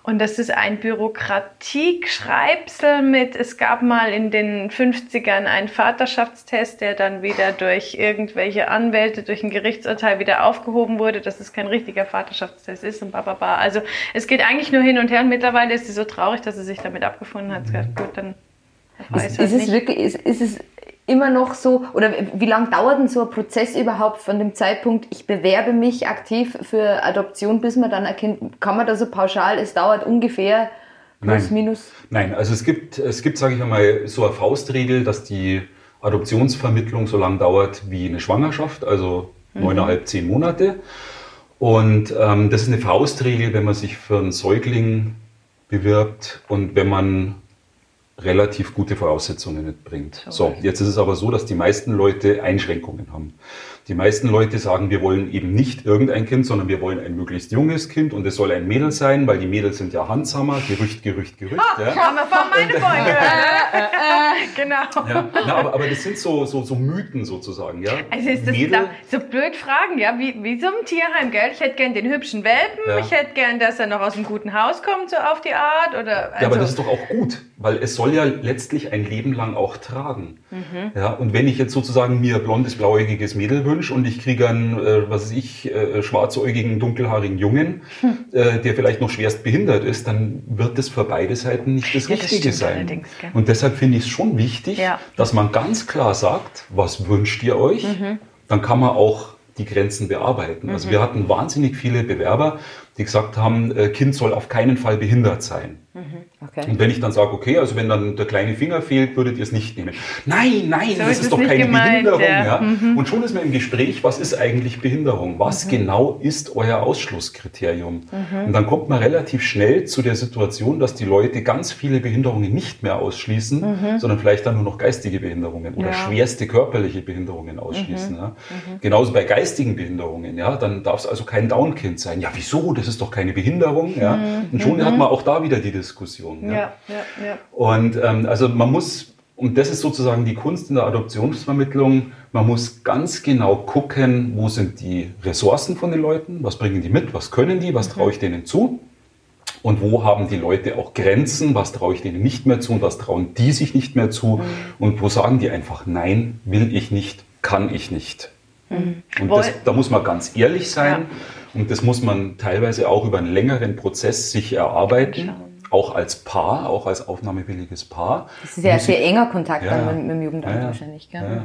Und das ist ein Bürokratieschreibsel mit, es gab mal in den 50ern einen Vaterschaftstest, der dann wieder durch irgendwelche Anwälte, durch ein Gerichtsurteil wieder aufgehoben wurde, dass es kein richtiger Vaterschaftstest ist und bla. Also es geht eigentlich nur hin und her und mittlerweile ist sie so traurig, dass sie sich damit abgefunden hat. Sie hat gesagt, gut, dann weiß Ist, halt ist es nicht. wirklich, ist, ist es immer noch so, oder wie lange dauert denn so ein Prozess überhaupt von dem Zeitpunkt, ich bewerbe mich aktiv für Adoption, bis man dann erkennt, kann man da so pauschal, es dauert ungefähr plus Nein. minus? Nein, also es gibt, es gibt, sage ich einmal, so eine Faustregel, dass die Adoptionsvermittlung so lange dauert wie eine Schwangerschaft, also neuneinhalb, zehn Monate. Und ähm, das ist eine Faustregel, wenn man sich für einen Säugling bewirbt und wenn man relativ gute Voraussetzungen mitbringt. So, jetzt ist es aber so, dass die meisten Leute Einschränkungen haben. Die meisten Leute sagen, wir wollen eben nicht irgendein Kind, sondern wir wollen ein möglichst junges Kind und es soll ein Mädel sein, weil die Mädels sind ja handsamer, Gerücht, Gerücht, Gerücht. ja. Haben wir von meine gehört, oder? genau. Ja, na, aber, aber das sind so, so, so Mythen sozusagen. Ja? Also ist das Mädel, so blöd fragen, ja, wie, wie so ein Tierheim, gell? Ich hätte gern den hübschen Welpen, Ja. ich hätte gern, dass er noch aus einem guten Haus kommt, so auf die Art, oder, also, Ja, aber das ist doch auch gut, weil es soll ja letztlich ein Leben lang auch tragen. Mhm. Ja, und wenn ich jetzt sozusagen mir blondes, blauäugiges Mädel wünsche und ich kriege einen, äh, was weiß ich, äh, schwarzäugigen, dunkelhaarigen Jungen, Hm. äh, der vielleicht noch schwerst behindert ist, dann wird das für beide Seiten nicht das Ja, das Richtige stimmt sein. Und deshalb finde ich es schon wichtig, Ja. dass man ganz klar sagt, was wünscht ihr euch? Mhm. Dann kann man auch die Grenzen bearbeiten. Also wir hatten wahnsinnig viele Bewerber, die gesagt haben, äh, Kind soll auf keinen Fall behindert sein. Okay. Und wenn ich dann sage, okay, also wenn dann der kleine Finger fehlt, würdet ihr es nicht nehmen. Nein, nein, So das ist ist, doch keine gemeint, Behinderung. ja. Mhm. Ja? Und schon ist man im Gespräch, was ist eigentlich Behinderung? Was genau ist euer Ausschlusskriterium? Mhm. Und dann kommt man relativ schnell zu der Situation, dass die Leute ganz viele Behinderungen nicht mehr ausschließen, sondern vielleicht dann nur noch geistige Behinderungen oder Mhm. Ja. Mhm. schwerste körperliche Behinderungen ausschließen. Ja? Genauso bei geistigen Behinderungen. Ja? Dann darf es also kein Down-Kind sein. Ja, wieso? Das ist doch keine Behinderung. Ja? Und schon hat man auch da wieder die Diskussion. Mhm. ja, ja, ja. Und ähm, also man muss, und das ist sozusagen die Kunst in der Adoptionsvermittlung, man muss ganz genau gucken, wo sind die Ressourcen von den Leuten, was bringen die mit, was können die, was traue ich denen zu. Und wo haben die Leute auch Grenzen, was traue ich denen nicht mehr zu und was trauen die sich nicht mehr zu. Und wo sagen die einfach, nein, will ich nicht, kann ich nicht. Und Woll- das, da muss man ganz ehrlich sein. Und das muss man teilweise auch über einen längeren Prozess sich erarbeiten. Auch als Paar, auch als aufnahmewilliges Paar. Das ist ja sehr enger Kontakt Ja, dann mit, mit dem Jugendamt Ja, wahrscheinlich. Gell? Ja, ja.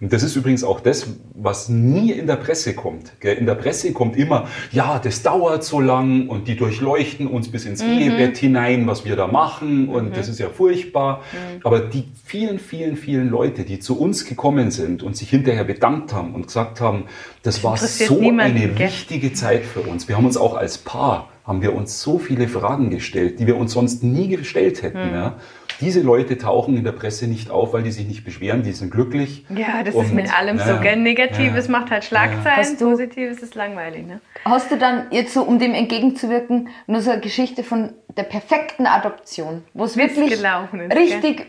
Und das ist übrigens auch das, was nie in der Presse kommt. gell. In der Presse kommt immer, ja, das dauert so lang und die durchleuchten uns bis ins Ehebett hinein, was wir da machen und das ist ja furchtbar. Aber die vielen, vielen, vielen Leute, die zu uns gekommen sind und sich hinterher bedankt haben und gesagt haben, das war interessiert so niemanden, eine gell? wichtige Zeit für uns. Wir haben uns auch als Paar haben wir uns so viele Fragen gestellt, die wir uns sonst nie gestellt hätten. Hm. Ja. Diese Leute tauchen in der Presse nicht auf, weil die sich nicht beschweren, die sind glücklich. Ja, das Und- ist mit allem ja, so, gell? Negatives Ja, macht halt Schlagzeilen, du- Positives ist langweilig, ne? Hast du dann jetzt so, um dem entgegenzuwirken, nur so eine Geschichte von der perfekten Adoption, wo es wirklich gelaufen ist, richtig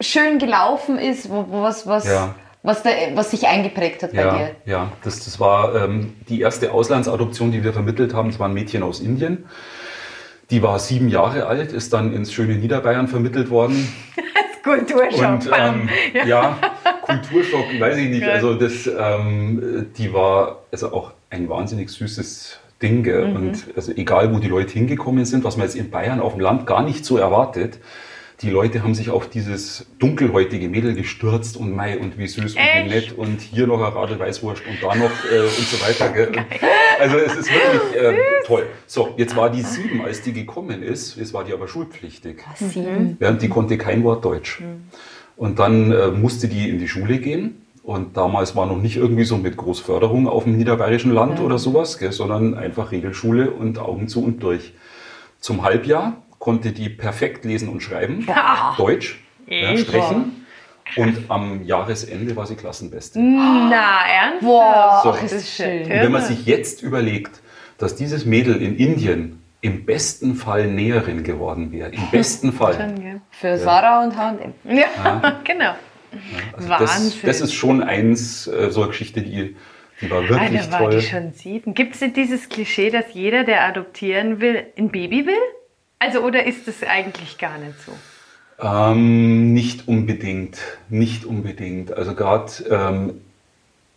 schön gelaufen ist, wo, wo was, was, Ja. Was, da, was sich eingeprägt hat bei Ja, dir? ja das, das war ähm, die erste Auslandsadoption, die wir vermittelt haben. Das war ein Mädchen aus Indien. Die war sieben Jahre alt, ist dann ins schöne Niederbayern vermittelt worden. Kulturschock, Und ähm, ja, Kulturschock, weiß ich nicht. Ja. Also das, ähm, die war also auch ein wahnsinnig süßes Ding. Mhm. Und also egal, wo die Leute hingekommen sind, was man jetzt in Bayern auf dem Land gar nicht so erwartet. Die Leute haben sich auf dieses dunkelhäutige Mädel gestürzt und mei und wie süß und Echt? wie nett und hier noch eine Radlweißwurst und da noch äh, und so weiter. Gell? Also es ist wirklich ähm, toll. So, jetzt war die sieben, als die gekommen ist. Jetzt war die aber schulpflichtig. Sieben. Während die konnte kein Wort Deutsch. Und dann äh, musste die in die Schule gehen. Und damals war noch nicht irgendwie so mit Großförderung auf dem niederbayerischen Land oder sowas, gell, sondern einfach Regelschule und Augen zu und durch. Zum Halbjahr konnte die perfekt lesen und schreiben, Deutsch, ja, sprechen. Und am Jahresende war sie Klassenbeste. Na, ernsthaft? Boah, So. ach, ist das schön. Und wenn man sich jetzt überlegt, dass dieses Mädel in Indien im besten Fall Näherin geworden wäre, im besten Fall, Schon? Für Sarah und H&M. Ja, genau. Also Wahnsinn. Das, das ist schon eins, äh, so eine Geschichte, die, die war wirklich da war toll. die schon sieben. Gibt es denn dieses Klischee, dass jeder, der adoptieren will, ein Baby will? Also, oder ist das eigentlich gar nicht so? Ähm, nicht unbedingt, nicht unbedingt. Also gerade, ähm,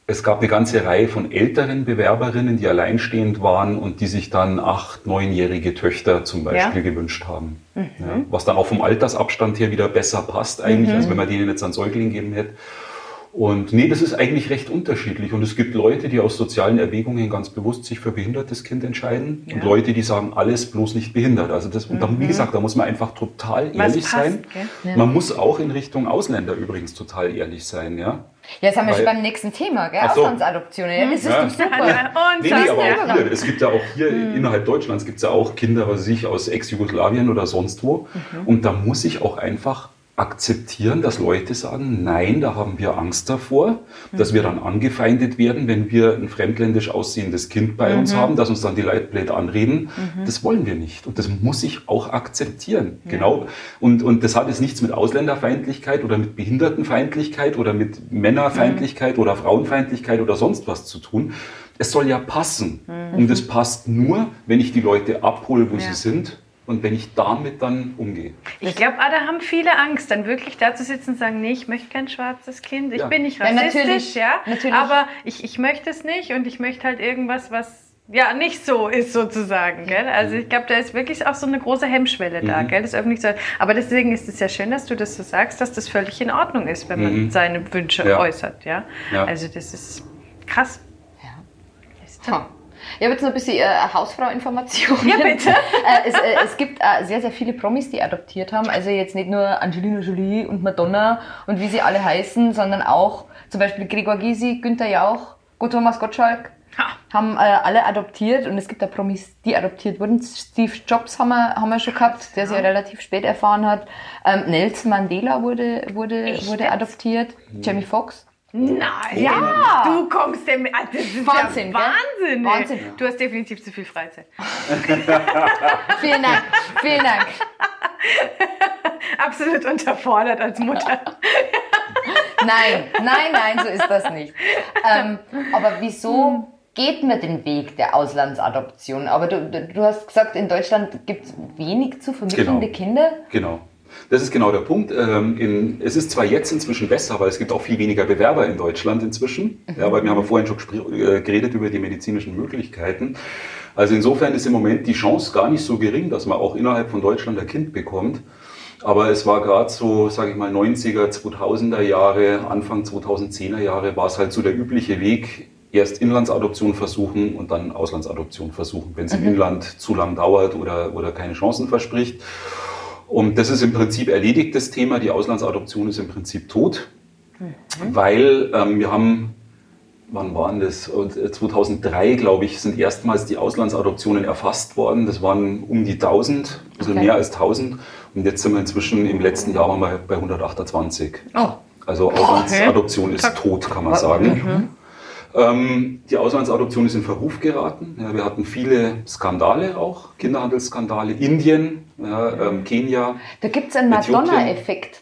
es gab eine ganze Reihe von älteren Bewerberinnen, die alleinstehend waren und die sich dann acht, neunjährige Töchter zum Beispiel ja. gewünscht haben. Mhm. Ja, was dann auch vom Altersabstand her wieder besser passt eigentlich, mhm. als wenn man denen jetzt einen Säugling geben hätte. Und nee, das ist eigentlich recht unterschiedlich. Und es gibt Leute, die aus sozialen Erwägungen ganz bewusst sich für behindertes Kind entscheiden ja. und Leute, die sagen, alles bloß nicht behindert. Also das, mhm. da, wie gesagt, da muss man einfach total ehrlich passt, sein. Ja. Man muss auch in Richtung Ausländer übrigens total ehrlich sein, ja. Ja, jetzt haben wir Weil, schon beim nächsten Thema, gell? So. Auslandsadoption. Ja, das ist ja. doch super. Und nee, nee, aber auch hier, es gibt ja auch hier mhm. innerhalb Deutschlands gibt es ja auch Kinder, was ich aus Ex-Jugoslawien oder sonst wo. Mhm. Und da muss ich auch einfach akzeptieren, dass Leute sagen, nein, da haben wir Angst davor, dass wir dann angefeindet werden, wenn wir ein fremdländisch aussehendes Kind bei mhm. uns haben, dass uns dann die Leitblätter anreden. Mhm. Das wollen wir nicht. Und das muss ich auch akzeptieren. Ja. Genau. Und, und das hat jetzt nichts mit Ausländerfeindlichkeit oder mit Behindertenfeindlichkeit oder mit Männerfeindlichkeit mhm. oder Frauenfeindlichkeit oder sonst was zu tun. Es soll ja passen. Mhm. Und es passt nur, wenn ich die Leute abhole, wo ja. sie sind und wenn ich damit dann umgehe. Ich glaube, ah, da haben viele Angst, dann wirklich da zu sitzen und sagen, nee, ich möchte kein schwarzes Kind, ich ja. bin nicht rassistisch, ja, natürlich, ja natürlich. aber ich, ich möchte es nicht und ich möchte halt irgendwas, was ja nicht so ist sozusagen, gell? Also ich glaube, da ist wirklich auch so eine große Hemmschwelle da, mhm. gell? Das öffentlich so. Aber deswegen ist es ja schön, dass du das so sagst, dass das völlig in Ordnung ist, wenn man mhm. seine Wünsche ja. äußert, ja? ja? Also das ist krass. Ja. Ich habe jetzt noch ein bisschen äh, Hausfrau-Informationen. Ja, bitte. äh, es, äh, es, gibt äh, sehr, sehr viele Promis, die adoptiert haben. Also jetzt nicht nur Angelina Jolie und Madonna und wie sie alle heißen, sondern auch zum Beispiel Gregor Gysi, Günther Jauch, Thomas Gottschalk. Ha. Haben äh, alle adoptiert und es gibt da Promis, die adoptiert wurden. Steve Jobs haben wir, haben wir schon gehabt, der sie ja relativ spät erfahren hat. Ähm, Nelson Mandela wurde, wurde, wurde adoptiert. Mhm. Jamie Foxx. Nein, ja. du kommst dem. Das ist Wahnsinn, ja Wahnsinn. Wahnsinn. Du hast definitiv zu viel Freizeit. vielen Dank, vielen Dank. Absolut unterfordert als Mutter. nein, nein, nein, so ist das nicht. Ähm, aber wieso geht man den Weg der Auslandsadoption? Aber du, du hast gesagt, in Deutschland gibt es wenig zu vermittelnde genau. Kinder. Genau. Das ist genau der Punkt. Ähm, in, es ist zwar jetzt inzwischen besser, weil es gibt auch viel weniger Bewerber in Deutschland inzwischen. Mhm. Ja, weil wir haben ja vorhin schon äh, geredet über die medizinischen Möglichkeiten. Also insofern ist im Moment die Chance gar nicht so gering, dass man auch innerhalb von Deutschland ein Kind bekommt. Aber es war gerade so, sage ich mal, 90er, 2000er Jahre, Anfang 2010er Jahre war es halt so der übliche Weg, erst Inlandsadoption versuchen und dann Auslandsadoption versuchen, wenn es mhm. im Inland zu lang dauert oder, oder keine Chancen verspricht. Und das ist im Prinzip erledigt, das Thema. Die Auslandsadoption ist im Prinzip tot, mhm. weil ähm, wir haben, wann waren das? 2003, äh, glaube ich, sind erstmals die Auslandsadoptionen erfasst worden. Das waren um die 1000, also okay. mehr als 1000. Und jetzt sind wir inzwischen im letzten Jahr waren wir bei 128. Oh. Also Auslandsadoption okay. ist tot, kann man sagen. Mhm. Ähm, die Auslandsadoption ist in Verruf geraten. Ja, wir hatten viele Skandale auch, Kinderhandelsskandale. Indien, ja, ähm, Kenia. Da gibt es einen Madonna-Effekt.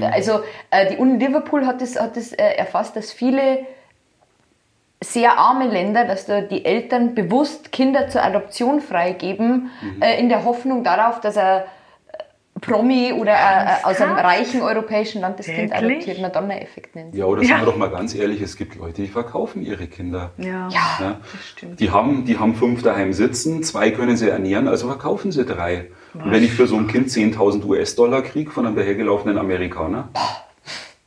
Also äh, die Uni Liverpool hat das, hat das äh, erfasst, dass viele sehr arme Länder, dass da die Eltern bewusst Kinder zur Adoption freigeben, mhm. äh, in der Hoffnung darauf, dass er Promi oder äh, aus einem reichen europäischen Land das Kind adoptiert, Madonna-Effekt nennt. Ja, oder sagen wir doch mal ganz ehrlich, es gibt Leute, die verkaufen ihre Kinder. Ja, ja, ja. das stimmt. Die haben, die haben fünf daheim sitzen, zwei können sie ernähren, also verkaufen sie drei. Was? Und wenn ich für so ein Kind 10.000 US-Dollar kriege von einem dahergelaufenen Amerikaner.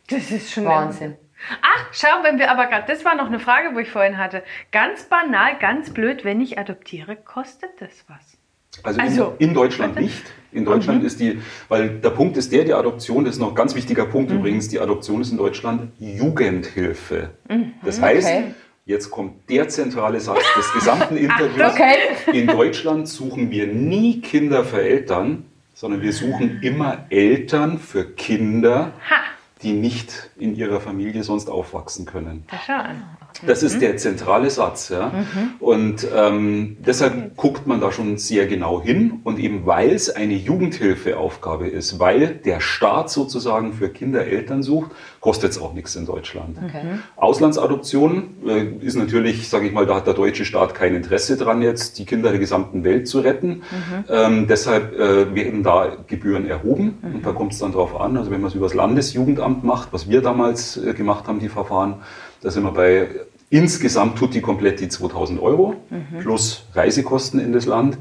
Das ist schon Wahnsinn. Ach, schau, wenn wir aber gerade, das war noch eine Frage, wo ich vorhin hatte. Ganz banal, ganz blöd, wenn ich adoptiere, kostet das was? Also, also in, in, Deutschland nicht. In Deutschland mhm. ist die, weil der Punkt ist der, die Adoption, das ist noch ein ganz wichtiger Punkt mhm. übrigens, die Adoption ist in Deutschland Jugendhilfe. Mhm. Das heißt, okay. jetzt kommt der zentrale Satz des gesamten Interviews. Okay. In Deutschland suchen wir nie Kinder für Eltern, sondern wir suchen immer Eltern für Kinder, ha. die nicht in ihrer Familie sonst aufwachsen können. An. Das mhm. ist der zentrale Satz. Ja? Mhm. Und ähm, deshalb guckt man da schon sehr genau hin. Und eben weil es eine Jugendhilfeaufgabe ist, weil der Staat sozusagen für Kinder Eltern sucht, kostet es auch nichts in Deutschland. Okay. Auslandsadoption äh, ist natürlich, sage ich mal, da hat der deutsche Staat kein Interesse dran, jetzt die Kinder der gesamten Welt zu retten. Mhm. Ähm, deshalb äh, werden da Gebühren erhoben. Mhm. Und da kommt es dann drauf an. Also wenn man es über das Landesjugendamt macht, was wir damals äh, gemacht haben, die Verfahren, da sind wir bei Insgesamt tut die komplett die 2000 Euro plus Reisekosten in das Land.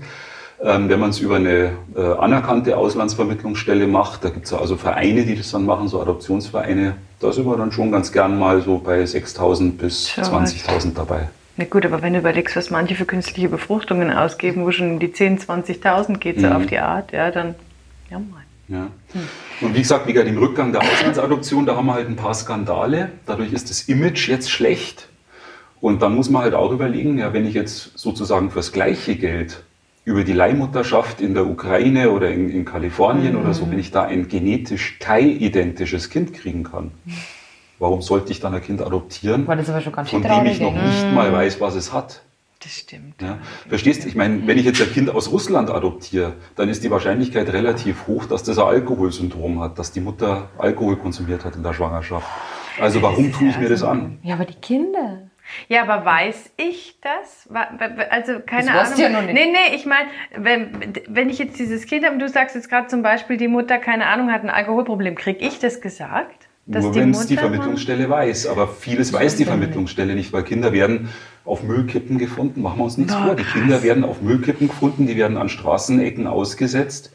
Ähm, wenn man es über eine äh, anerkannte Auslandsvermittlungsstelle macht, da gibt es also Vereine, die das dann machen, so Adoptionsvereine, da sind wir dann schon ganz gern mal so bei 6.000 bis Schon 20.000 dabei. Na gut, aber wenn du überlegst, was manche für künstliche Befruchtungen ausgeben, wo schon um die 10.000, 20.000 geht, so Mhm. auf die Art, ja, dann, ja, mal. Ja. Und wie gesagt, wegen dem Rückgang der Auslandsadoption, da haben wir halt ein paar Skandale. Dadurch ist das Image jetzt schlecht. Und dann muss man halt auch überlegen, ja, wenn ich jetzt sozusagen fürs gleiche Geld über die Leihmutterschaft in der Ukraine oder in, in Kalifornien oder so, wenn ich da ein genetisch teilidentisches Kind kriegen kann, warum sollte ich dann ein Kind adoptieren, War das aber schon ganz von dem ich noch gell? nicht mal weiß, was es hat? Das stimmt. Ja. Verstehst du? Ich meine, wenn ich jetzt ein Kind aus Russland adoptiere, dann ist die Wahrscheinlichkeit relativ hoch, dass das ein Alkoholsyndrom hat, dass die Mutter Alkohol konsumiert hat in der Schwangerschaft. Also warum tue ich mir das an? Ja, aber die Kinder. Ja, aber weiß ich das? Also keine Das Ahnung. ja noch nicht. Nee, nee, ich meine, wenn, wenn ich jetzt dieses Kind habe und du sagst jetzt gerade zum Beispiel, die Mutter, keine Ahnung, hat ein Alkoholproblem, krieg ich das gesagt? Dass Nur wenn es die Vermittlungsstelle weiß. Aber vieles weiß die Vermittlungsstelle nicht, weil Kinder werden auf Müllkippen gefunden. Machen wir uns nichts Boah, vor. Die Kinder werden auf Müllkippen gefunden, die werden an Straßenecken ausgesetzt.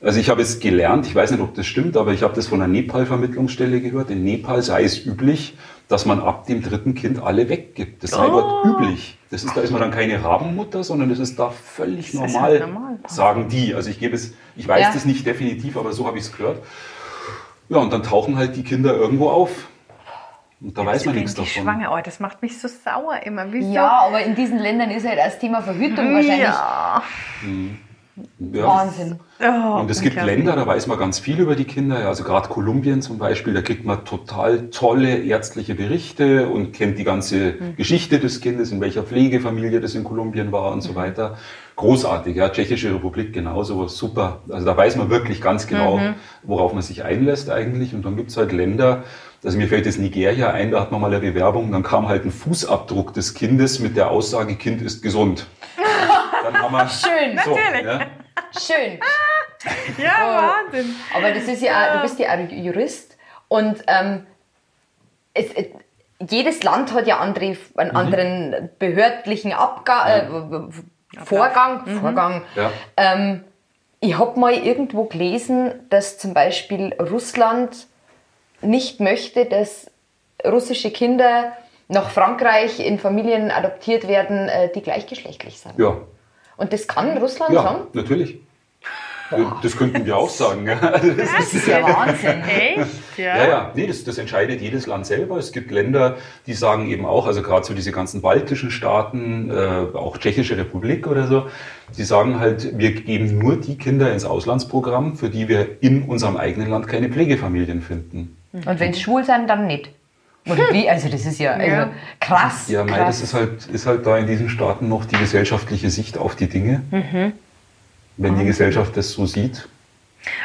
Also ich habe es gelernt, ich weiß nicht, ob das stimmt, aber ich habe das von einer Nepal-Vermittlungsstelle gehört. In Nepal sei es üblich, dass man ab dem dritten Kind alle weggibt. Das sei Oh. dort üblich. Das ist, da ist man dann keine Rabenmutter, sondern das ist da völlig Das ist normal, normal. sagen die. Also ich gebe es, ich weiß Ja. das nicht definitiv, aber so habe ich es gehört. Ja, und dann tauchen halt die Kinder irgendwo auf. Und da weiß man nichts davon. schwanger. Oh, das macht mich so sauer immer. Wieso? Ja, aber in diesen Ländern ist halt das Thema Verhütung wahrscheinlich Ja. Ja. Wahnsinn. Oh, Und es gibt. Länder, da weiß man ganz viel über die Kinder. Ja, Also gerade Kolumbien zum Beispiel, da kriegt man total tolle ärztliche Berichte und kennt die ganze Mhm. Geschichte des Kindes, in welcher Pflegefamilie das in Kolumbien war und so Mhm. weiter. Großartig, ja. Tschechische Republik genauso, super. Also da weiß man wirklich ganz genau, Mhm. worauf man sich einlässt eigentlich. Und dann gibt es halt Länder, also mir fällt jetzt Nigeria ein, da hat man mal eine Bewerbung, dann kam halt ein Fußabdruck des Kindes mit der Aussage, Kind ist gesund. Dann haben wir, Schön, so, Natürlich. ja. schön. Ja, Wahnsinn. Aber das ist ja, auch, du bist ja auch Jurist und ähm, es, es, jedes Land hat ja andere, einen Mhm. anderen behördlichen Abga äh, Vorgang. Vorgang. Ja. Ähm, ich habe mal irgendwo gelesen, dass zum Beispiel Russland nicht möchte, dass russische Kinder nach Frankreich in Familien adoptiert werden, äh, die gleichgeschlechtlich sind. Ja, Und das kann Russland ja sagen? natürlich. Das könnten wir auch sagen. ja. Das Das ist ja Wahnsinn. Echt? Ja. Ja, ja, nee, das, das entscheidet jedes Land selber. Es gibt Länder, die sagen eben auch, also gerade so diese ganzen baltischen Staaten, äh, auch Tschechische Republik oder so, die sagen halt, wir geben nur die Kinder ins Auslandsprogramm, für die wir in unserem eigenen Land keine Pflegefamilien finden. Und wenn sie schwul sind, dann nicht. Oder wie? Also das ist ja, also Ja. krass. Ja, mei, krass. das ist halt, ist halt da in diesen Staaten noch die gesellschaftliche Sicht auf die Dinge. Wenn die Gesellschaft das so sieht.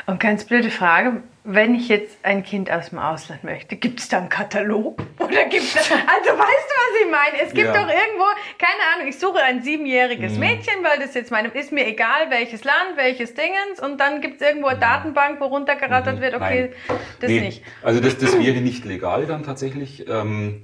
Und ganz blöde Frage, wenn ich jetzt ein Kind aus dem Ausland möchte, gibt es da einen Katalog? Oder gibt es Also weißt du, was ich meine? Es gibt Ja. doch irgendwo, keine Ahnung, ich suche ein siebenjähriges Mädchen, weil das jetzt meine, ist mir egal, welches Land, welches Dingens und dann gibt es irgendwo eine Datenbank, wo runtergerattert wird, okay, Nein. das Nee, nicht. Also das, das wäre nicht legal dann tatsächlich. Ähm,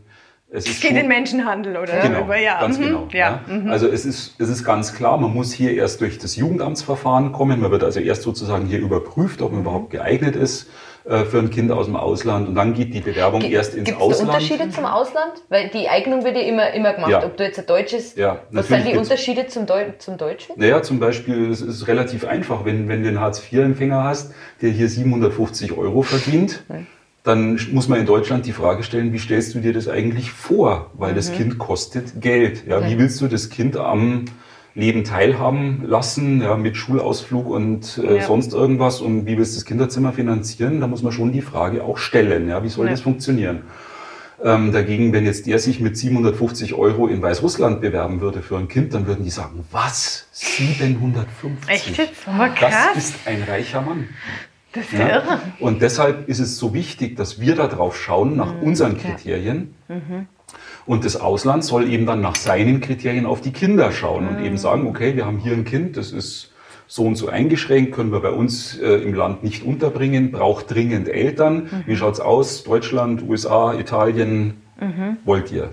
es Es geht in Menschenhandel oder Genau, über ja. ganz mhm, genau. Ja. Ja. Also es ist, es ist ganz klar, man muss hier erst durch das Jugendamtsverfahren kommen. Man wird also erst sozusagen hier überprüft, ob man überhaupt geeignet ist äh, für ein Kind aus dem Ausland. Und dann geht die Bewerbung erst ins Gibt es Ausland. Unterschiede zum Ausland? Weil die Eignung wird ja immer, immer gemacht. Ja. Ob du jetzt ein deutsches. Ja, was sind die Unterschiede zum, Deu zum Deutschen? Naja, zum Beispiel, es ist relativ einfach, wenn, wenn du einen Hartz-IV-Empfänger hast, der hier 750 Euro verdient, dann muss man in Deutschland die Frage stellen, wie stellst du dir das eigentlich vor? Weil das Kind kostet Geld. Ja, wie willst du das Kind am Leben teilhaben lassen, ja, mit Schulausflug und äh, Ja. sonst irgendwas? Und wie willst du das Kinderzimmer finanzieren? Da muss man schon die Frage auch stellen. Ja, wie soll Ja. das funktionieren? Ähm, dagegen, wenn jetzt der sich mit 750 Euro in Weißrussland bewerben würde für ein Kind, dann würden die sagen, was? 750? Echt jetzt? Das krass. ist ein reicher Mann. Das ist ja Ja? irre. Und deshalb ist es so wichtig, dass wir da drauf schauen, nach Mhm. unseren Kriterien. Und das Ausland soll eben dann nach seinen Kriterien auf die Kinder schauen und Mhm. eben sagen, okay, wir haben hier ein Kind, das ist so und so eingeschränkt, können wir bei uns äh, im Land nicht unterbringen, braucht dringend Eltern. Mhm. Wie schaut's aus? Deutschland, USA, Italien, Mhm. wollt ihr?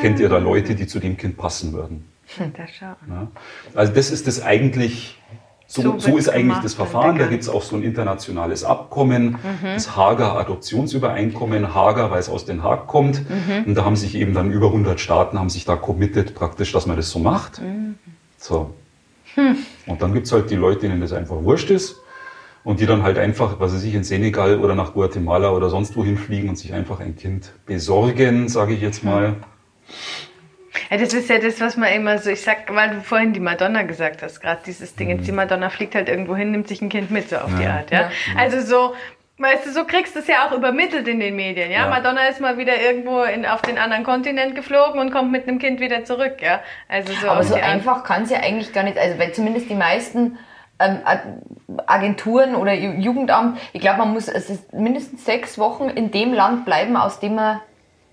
Kennt ihr da Leute, die zu dem Kind passen würden? Da schau. Ja. Also das ist das eigentlich, so, So ist eigentlich das Verfahren. Da gibt es auch so ein internationales Abkommen, das Hager Adoptionsübereinkommen, Hager, weil es aus Den Haag kommt. Und da haben sich eben dann über 100 Staaten haben sich da committed praktisch, dass man das so macht. So. Und dann gibt es halt die Leute, denen das einfach wurscht ist. Und die dann halt einfach, was weiß ich, in Senegal oder nach Guatemala oder sonst wohin fliegen und sich einfach ein Kind besorgen, sage ich jetzt mal. Ja, das ist ja das, was man immer so, ich sag, weil du vorhin die Madonna gesagt hast, gerade dieses Ding, jetzt die Madonna fliegt halt irgendwo hin, nimmt sich ein Kind mit, so auf die Ja. Art, ja. Also so, weißt du, so kriegst du es ja auch übermittelt in den Medien, ja. Ja. Madonna ist mal wieder irgendwo in, auf den anderen Kontinent geflogen und kommt mit einem Kind wieder zurück, ja. Also so Aber so die einfach kann es ja eigentlich gar nicht, also weil zumindest die meisten ähm, Ag- Agenturen oder Ju- Jugendamt, ich glaube, man muss es ist mindestens sechs Wochen in dem Land bleiben, aus dem man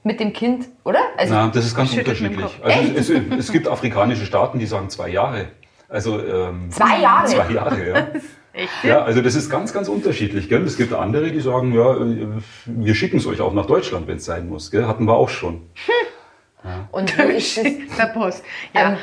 mit dem Kind, oder? Also, Na, das ist ganz unterschiedlich. Also es, es, es gibt afrikanische Staaten, die sagen zwei Jahre. Also ähm, Zwei Jahre? Zwei Jahre, ja. Echt? Ja, also das ist ganz, ganz unterschiedlich. Gell? Es gibt andere, die sagen, ja, äh, wir schicken es euch auch nach Deutschland, wenn es sein muss. Gell? Hatten wir auch schon. und wo ist es? Per Post. Ja. Ähm,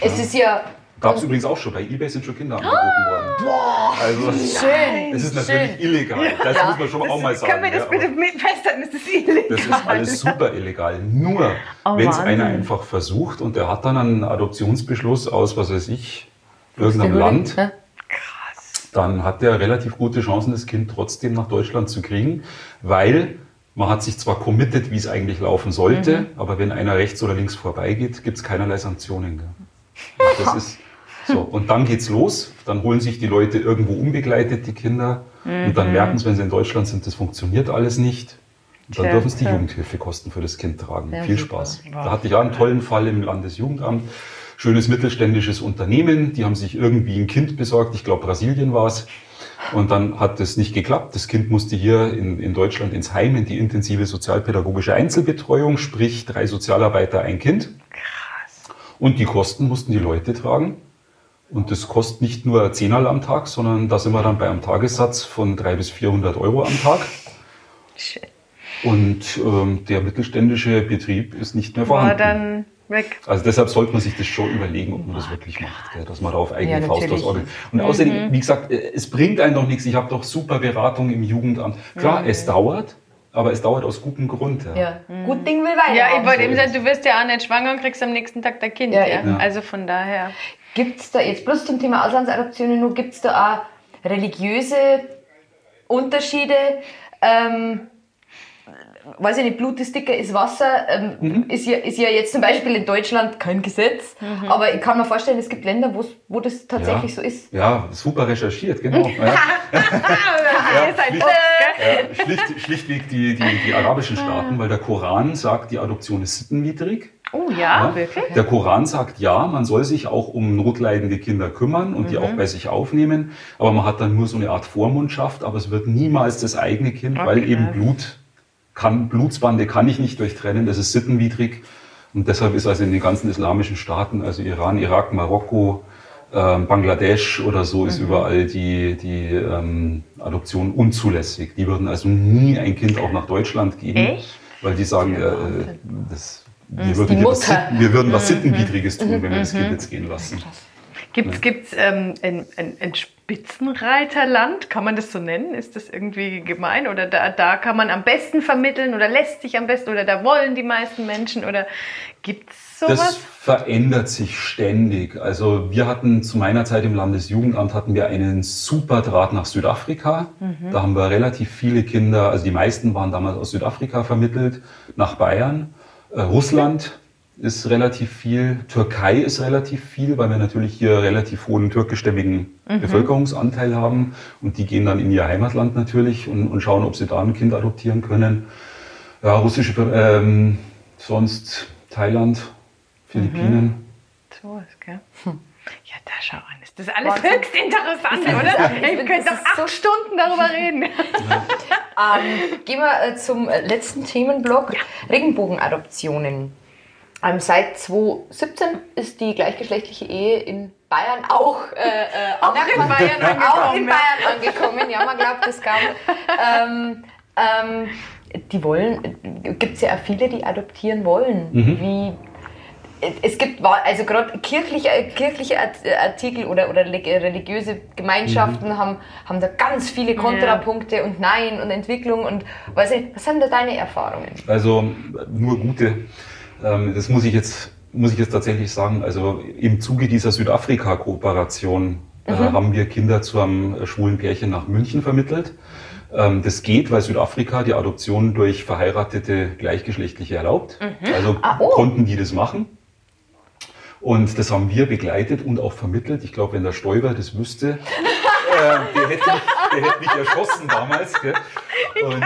es ist ja Gab es übrigens auch schon. Bei eBay sind schon Kinder angeboten worden. Also schön. es ist natürlich schön. illegal. Das muss man schon mal auch mal sagen. Können wir das ja, bitte mit festhalten? Das ist illegal. das ist alles super illegal. Nur, Oh, wenn es einer einfach versucht und der hat dann einen Adoptionsbeschluss aus, was weiß ich, irgendeinem Land, Ja. dann hat der relativ gute Chancen, das Kind trotzdem nach Deutschland zu kriegen, weil man hat sich zwar committed, wie es eigentlich laufen sollte, Mhm. aber wenn einer rechts oder links vorbeigeht, gibt es keinerlei Sanktionen. Gell? Und Das ist so. Und dann geht's los. Dann holen sich die Leute irgendwo unbegleitet, die Kinder. Und Mhm. dann merken sie, wenn sie in Deutschland sind, das funktioniert alles nicht. Und dann dürfen sie die. Jugendhilfekosten für das Kind tragen. Ja, Viel super. Spaß. Da hatte ich auch einen tollen Fall im Landesjugendamt. Schönes mittelständisches Unternehmen. Die haben sich irgendwie ein Kind besorgt. Ich glaube, Brasilien war es. Und dann hat das nicht geklappt. Das Kind musste hier in, in Deutschland ins Heim, in die intensive sozialpädagogische Einzelbetreuung, sprich drei Sozialarbeiter, ein Kind. Und die Kosten mussten die Leute tragen. Und das kostet nicht nur Zehnerl am Tag, sondern da sind wir dann bei einem Tagessatz von 300 bis 400 Euro am Tag. Shit. Und ähm, der mittelständische Betrieb ist nicht mehr War vorhanden. dann weg. Also deshalb sollte man sich das schon überlegen, ob man das wirklich macht, gell? dass man da auf eigene Ja, Faust was organisiert. Und außerdem, wie gesagt, äh, es bringt einem doch nichts. Ich habe doch super Beratung im Jugendamt. Klar, es dauert, aber es dauert aus gutem Grund. Ja. Ja. Gut Ding will weiter. Ja, ich wollte eben sagen, du wirst ja auch nicht schwanger und kriegst am nächsten Tag dein Kind. Ja, Ja, eben. Also von daher. Gibt es da jetzt bloß zum Thema Auslandsadoptionen nur, gibt es da auch religiöse Unterschiede? Ähm, weiß ich nicht, Blut ist dicker, ist Wasser. Ähm, Mhm. ist, ja, ist ja jetzt zum Beispiel in Deutschland kein Gesetz. Aber ich kann mir vorstellen, es gibt Länder, wo das tatsächlich Ja. so ist. Ja, super recherchiert, genau. Ja. Schlicht, ja, schlicht, schlichtweg die, die, die arabischen Staaten, weil der Koran sagt, die Adoption ist sittenwidrig. Oh ja, Ja. wirklich? Der Koran sagt ja, man soll sich auch um notleidende Kinder kümmern und die Mhm. auch bei sich aufnehmen, aber man hat dann nur so eine Art Vormundschaft, aber es wird niemals das eigene Kind, weil Okay. eben Blut kann, Blutsbande kann ich nicht durchtrennen, das ist sittenwidrig und deshalb ist also in den ganzen islamischen Staaten, also Iran, Irak, Marokko, ähm, Bangladesch oder so, Mhm. ist überall die, die ähm, Adoption unzulässig. Die würden also nie ein Kind auch nach Deutschland geben, Echt? weil die sagen, äh, das, wir, würden die was, wir würden was Sittenwidriges tun, wenn wir das Kind jetzt gehen lassen. Gibt es ähm, ein, ein, ein Spitzenreiterland? Kann man das so nennen? Ist das irgendwie gemein? Oder da, da kann man am besten vermitteln oder lässt sich am besten oder da wollen die meisten Menschen? Oder gibt es Das sowas? verändert sich ständig. Also wir hatten zu meiner Zeit im Landesjugendamt hatten wir einen super Draht nach Südafrika. Da haben wir relativ viele Kinder, also die meisten waren damals aus Südafrika vermittelt, nach Bayern. Äh, Russland ist relativ viel, Türkei ist relativ viel, weil wir natürlich hier relativ hohen türkischstämmigen Bevölkerungsanteil haben. Und die gehen dann in ihr Heimatland natürlich und, und schauen, ob sie da ein Kind adoptieren können. Ja, russische, ähm, sonst Thailand, Philippinen. So ist, gell? Ja, da schau an. Ist das alles höchst interessant, oder? Ich könnte das doch ist so acht Stunden darüber reden. Ähm, gehen wir äh, zum äh, letzten Themenblock. Regenbogenadoptionen. Ähm, seit 2017 ist die gleichgeschlechtliche Ehe in Bayern auch, äh, äh, Auch in. Bayern Auch in angekommen, ja. Bayern angekommen. Ja, man glaubt es kaum. ähm, ähm, die wollen, gibt es ja auch viele, die adoptieren wollen. Wie, es gibt, also gerade kirchliche, kirchliche Art- Artikel oder, oder religiöse Gemeinschaften haben, haben da ganz viele Kontrapunkte und Nein und Entwicklung und weiß ich, was sind da deine Erfahrungen? Also nur gute. Ähm, das muss ich jetzt muss ich jetzt tatsächlich sagen. Also im Zuge dieser Südafrika-Kooperation äh, haben wir Kinder zu einem schwulen Pärchen nach München vermittelt. Ähm, das geht, weil Südafrika die Adoption durch verheiratete Gleichgeschlechtliche erlaubt. Also Ah, oh. konnten die das machen. Und das haben wir begleitet und auch vermittelt. Ich glaube, wenn der Stoiber das wüsste, äh, der, hätte mich, der hätte mich erschossen damals. Gell? Und,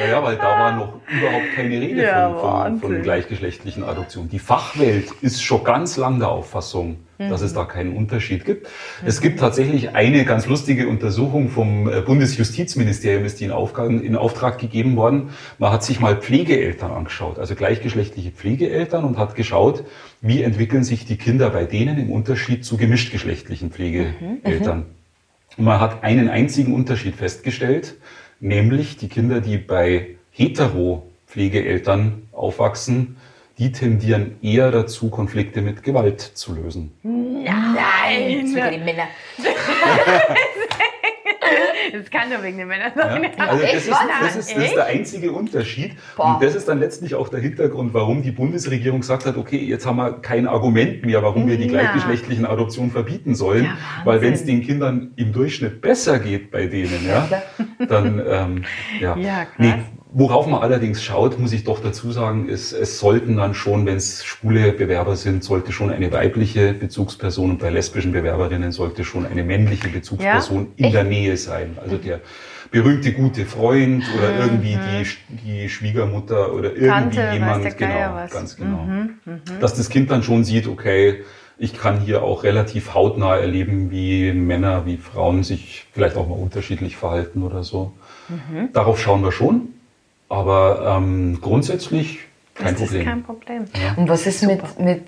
Ja, ja, weil da war noch überhaupt keine Rede Ja, von, von, von gleichgeschlechtlichen Adoptionen. Die Fachwelt ist schon ganz lang der Auffassung, dass es da keinen Unterschied gibt. Es gibt tatsächlich eine ganz lustige Untersuchung vom äh, Bundesjustizministerium, ist die in, Auftrag, in Auftrag gegeben worden. Man hat sich mal Pflegeeltern angeschaut, also gleichgeschlechtliche Pflegeeltern und hat geschaut, wie entwickeln sich die Kinder bei denen im Unterschied zu gemischtgeschlechtlichen Pflegeeltern. Und man hat einen einzigen Unterschied festgestellt, nämlich die Kinder, die bei hetero-Pflegeeltern aufwachsen, die tendieren eher dazu, Konflikte mit Gewalt zu lösen. Nein! Sogar die Männer. Das kann nur wegen den Männern Ja? sein. Also echt? das, ist, das, ist, das ist der einzige Unterschied. Boah. Und das ist dann letztlich auch der Hintergrund, warum die Bundesregierung gesagt hat, okay, jetzt haben wir kein Argument mehr, warum wir die gleichgeschlechtlichen Adoptionen verbieten sollen. Ja, weil wenn es den Kindern im Durchschnitt besser geht bei denen, ja, dann ähm, ja. Ja. Nee, worauf man allerdings schaut, muss ich doch dazu sagen, ist, es sollten dann schon, wenn es schwule Bewerber sind, sollte schon eine weibliche Bezugsperson und bei lesbischen Bewerberinnen sollte schon eine männliche Bezugsperson in der Nähe sein. Also der berühmte gute Freund oder irgendwie die, die Schwiegermutter oder irgendwie Mhm. Tante, weiß jemand, der Geier genau, was. Mhm, ganz genau. Dass das Kind dann schon sieht, okay, ich kann hier auch relativ hautnah erleben, wie Männer, wie Frauen sich vielleicht auch mal unterschiedlich verhalten oder so. Mhm. Darauf schauen wir schon, aber ähm, grundsätzlich kein Das ist Problem. kein Problem. Und was ist mit, mit,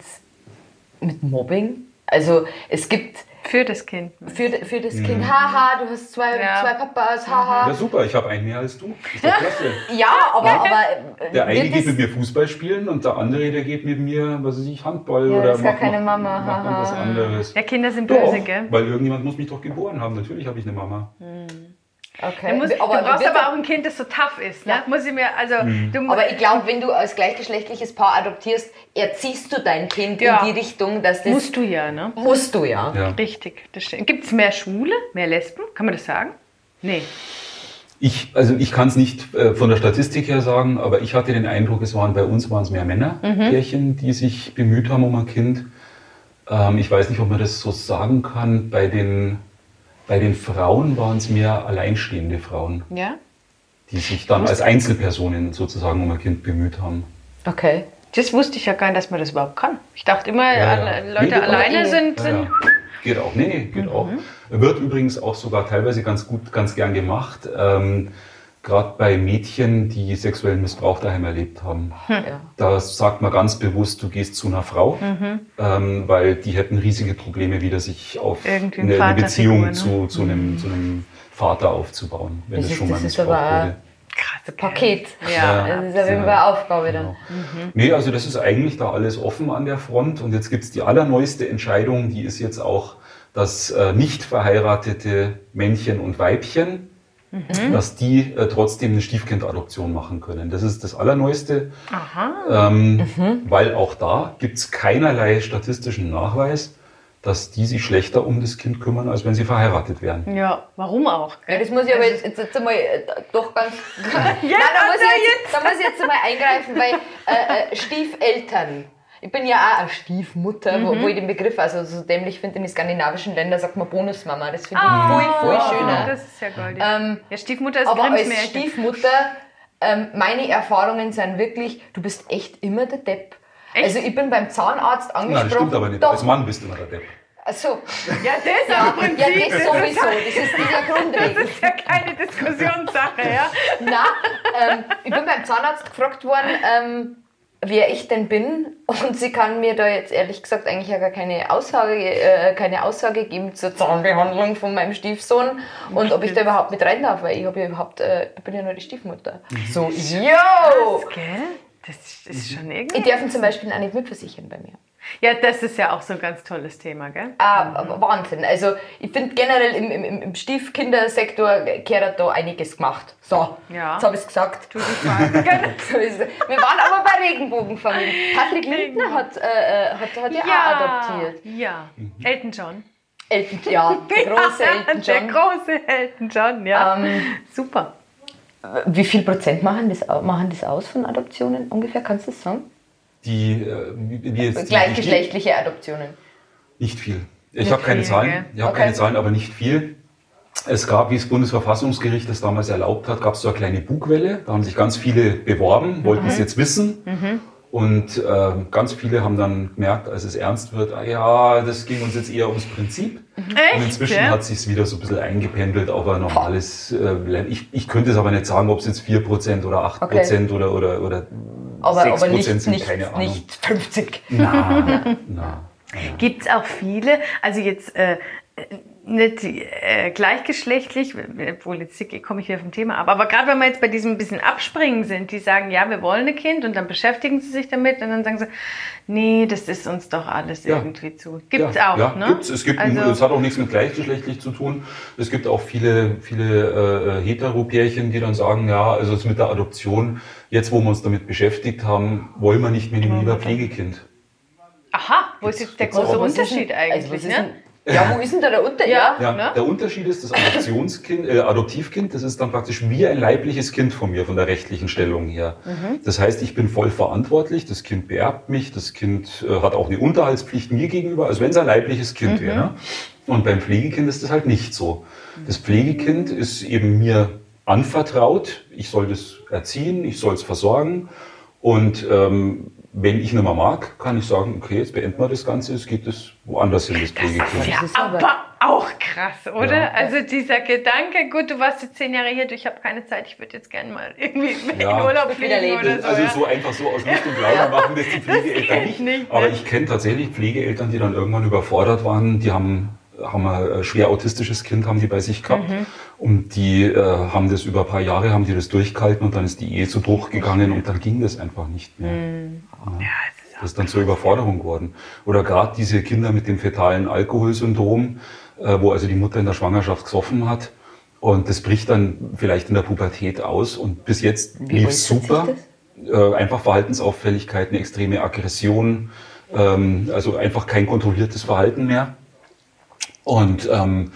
mit Mobbing? Also es gibt Für das Kind. für, für das Kind, haha, du hast zwei, Ja. zwei Papas, haha. Ja, super, ich habe einen mehr als du. Ist doch klasse. Ja, aber, aber äh, Der eine geht mit mir Fußball spielen und der andere, der geht mit mir, was weiß ich, Handball Ja, oder das ist gar macht, keine macht, Mama, haha. was anderes. Ja, Kinder sind Doch, böse, gell? weil irgendjemand muss mich doch geboren haben. Natürlich habe ich eine Mama. Okay. Du, musst, du aber, brauchst wird aber auch ein Kind, das so tough ist. Ne? Ja. Muss ich mir, also, Mhm. du, aber ich glaube, wenn du als gleichgeschlechtliches Paar adoptierst, erziehst du dein Kind Ja. in die Richtung, dass das musst du ja, ne? musst du ja. Ja. Richtig, das stimmt. Gibt es mehr Schwule, mehr Lesben? Kann man das sagen? Nee. Ich, also ich kann es nicht äh, von der Statistik her sagen, aber ich hatte den Eindruck, es waren bei uns waren es mehr Männerpärchen, die sich bemüht haben um ein Kind. Ähm, ich weiß nicht, ob man das so sagen kann. Bei den, bei den Frauen waren es mehr alleinstehende Frauen, Ja? die sich dann als Einzelpersonen sozusagen um ein Kind bemüht haben. Okay. Das wusste ich ja gar nicht, dass man das überhaupt kann. Ich dachte immer, Ja, ja. Leute Nee, geht auch. alleine sind, sind ja. Geht auch, nee, nee, geht auch. Wird übrigens auch sogar teilweise ganz gut, ganz gern gemacht. Ähm, Gerade bei Mädchen, die sexuellen Missbrauch daheim erlebt haben. Ja. Da sagt man ganz bewusst, du gehst zu einer Frau, ähm, weil die hätten riesige Probleme, wieder sich auf Irgendwie eine, eine Beziehung ne? zu, zu, einem, zu einem Vater aufzubauen, wenn Das das, ist- schon mal das ist missbraucht aber- wurde. krasse Paket. Ja. Das ist auf jeden Fall eine Aufgabe dann. Mhm. Nee, also das ist eigentlich da alles offen an der Front. Und jetzt gibt's die allerneueste Entscheidung, die ist jetzt auch, dass äh, nicht verheiratete Männchen und Weibchen, Mhm. dass die äh, trotzdem eine Stiefkindadoption machen können. Das ist das Allerneueste, Aha. ähm, Mhm. weil auch da gibt's keinerlei statistischen Nachweis, dass die sich schlechter um das Kind kümmern, als wenn sie verheiratet wären. Ja, warum auch? Ja, das muss ich aber jetzt, jetzt, jetzt einmal äh, doch ganz. Nein, da muss, ich jetzt, da muss ich jetzt einmal eingreifen, weil äh, äh, Stiefeltern. Ich bin ja auch eine Stiefmutter, wo, wo ich den Begriff also so dämlich finde, in den skandinavischen Ländern sagt man Bonusmama. Das finde ich Ah, viel, viel schöner. Das ist ja goldig. Ähm, ja, Stiefmutter ist Aber als. Stiefmutter, ähm, meine Erfahrungen sind wirklich, du bist echt immer der Depp. Echt? Also ich bin beim Zahnarzt angesprochen. Nein, das stimmt aber nicht. Doch. Als Mann bist du immer der Depp. Achso. Ja, das Ja, am Prinzip. ja, das das sowieso. Das ist die Grundregel. ist ja keine Diskussionssache, ja. Nein, ähm, ich bin beim Zahnarzt gefragt worden, ähm, wer ich denn bin und sie kann mir da jetzt ehrlich gesagt eigentlich ja gar keine Aussage, äh, keine Aussage geben zur Zahnbehandlung von meinem Stiefsohn und ob ich da überhaupt mit rein darf, weil ich habe ja überhaupt, äh, ich bin ja nur die Stiefmutter. So, yo! Gell? Das ist schon irgendwie. Ich darf ihn zum Beispiel auch nicht mitversichern bei mir. Ja, das ist ja auch so ein ganz tolles Thema, gell? Ah, Wahnsinn. Also ich finde generell im, im, im Stiefkindersektor gehört da einiges gemacht. So, Ja. jetzt habe ich es gesagt. Du so ist es. Wir waren aber bei Regenbogenfamilien. Patrick Lindner hat, äh, äh, hat, hat ja, auch adoptiert. Ja. Elton John. Elton, ja, der große Elton Der John. große Elton John, ja. Ähm, Super. Wie viel Prozent machen das, machen das aus von Adoptionen ungefähr? Kannst du das sagen? Die, äh, wie, jetzt die- Gleichgeschlechtliche Adoptionen. Nicht viel. Ich habe keine Zahlen. gell? Ich habe Okay. keine Zahlen, aber nicht viel. Es gab, wie das Bundesverfassungsgericht das damals erlaubt hat, gab es so eine kleine Bugwelle. Da haben sich ganz viele beworben, wollten Mhm. es jetzt wissen. Und äh, ganz viele haben dann gemerkt, als es ernst wird, ah, ja, das ging uns jetzt eher ums Prinzip. Echt? Und inzwischen ja? hat sich wieder so ein bisschen eingependelt auf ein normales äh. Ich, ich könnte es aber nicht sagen, ob es jetzt 4% oder 8% oder, oder, oder Aber, 6% aber nicht, sind, nicht, keine Ahnung. nicht 50. Na, na. Gibt es auch viele, also jetzt äh, nicht äh, gleichgeschlechtlich, obwohl jetzt komme ich wieder vom Thema ab, aber gerade wenn wir jetzt bei diesem bisschen Abspringen sind, die sagen, ja, wir wollen ein Kind und dann beschäftigen sie sich damit und dann sagen sie, nee, das ist uns doch alles Ja. irgendwie zu. Gibt's ja, auch, ja, ne? Gibt's. Es gibt, also, es hat auch nichts mit gleichgeschlechtlich zu tun. Es gibt auch viele, viele äh, Hetero-Pärchen, die dann sagen, ja, also es mit der Adoption, jetzt wo wir uns damit beschäftigt haben, wollen wir nicht mit dem lieber Pflegekind. aha, wo ist jetzt der große ist Unterschied eigentlich, also ne? Ja, wo ist denn da der Unterschied? Ja. Ja, Ne? Der Unterschied ist, das Adoptionskind, äh, Adoptivkind, das ist dann praktisch wie ein leibliches Kind von mir, von der rechtlichen Stellung her. Das heißt, ich bin voll verantwortlich, das Kind beerbt mich, das Kind äh, hat auch eine Unterhaltspflicht mir gegenüber, als wenn es ein leibliches Kind wäre. Und beim Pflegekind ist das halt nicht so. Das Pflegekind ist eben mir anvertraut, ich soll das erziehen, ich soll es versorgen und ähm, wenn ich nicht mehr mag, kann ich sagen, okay, jetzt beenden wir das Ganze, es geht es woanders hin, das Pflegekind. Ja, ist aber- aber auch krass, oder? Ja. Also dieser Gedanke, gut, du warst jetzt zehn Jahre hier, du, ich habe keine Zeit, ich würde jetzt gerne mal irgendwie Ja. in Urlaub Wieder fliegen leben. oder so. Also ja. so einfach so aus Lust und Laune machen das die Pflegeeltern geht nicht. nicht, Aber ne? ich kenne tatsächlich Pflegeeltern, die dann irgendwann überfordert waren. Die haben, haben ein äh, schwer autistisches Kind haben die bei sich gehabt. Mhm. Und die äh, haben das über ein paar Jahre, haben die das durchgehalten und dann ist die Ehe zu Bruch gegangen und dann ging das einfach nicht mehr. Mhm. Ja, es Das ist dann zur Überforderung geworden. Oder gerade diese Kinder mit dem fetalen Alkoholsyndrom, äh, wo also die Mutter in der Schwangerschaft gesoffen hat. Und das bricht dann vielleicht in der Pubertät aus. Und bis jetzt lief sich super. Äh, einfach Verhaltensauffälligkeiten, extreme Aggression, ähm, also einfach kein kontrolliertes Verhalten mehr. Und ähm,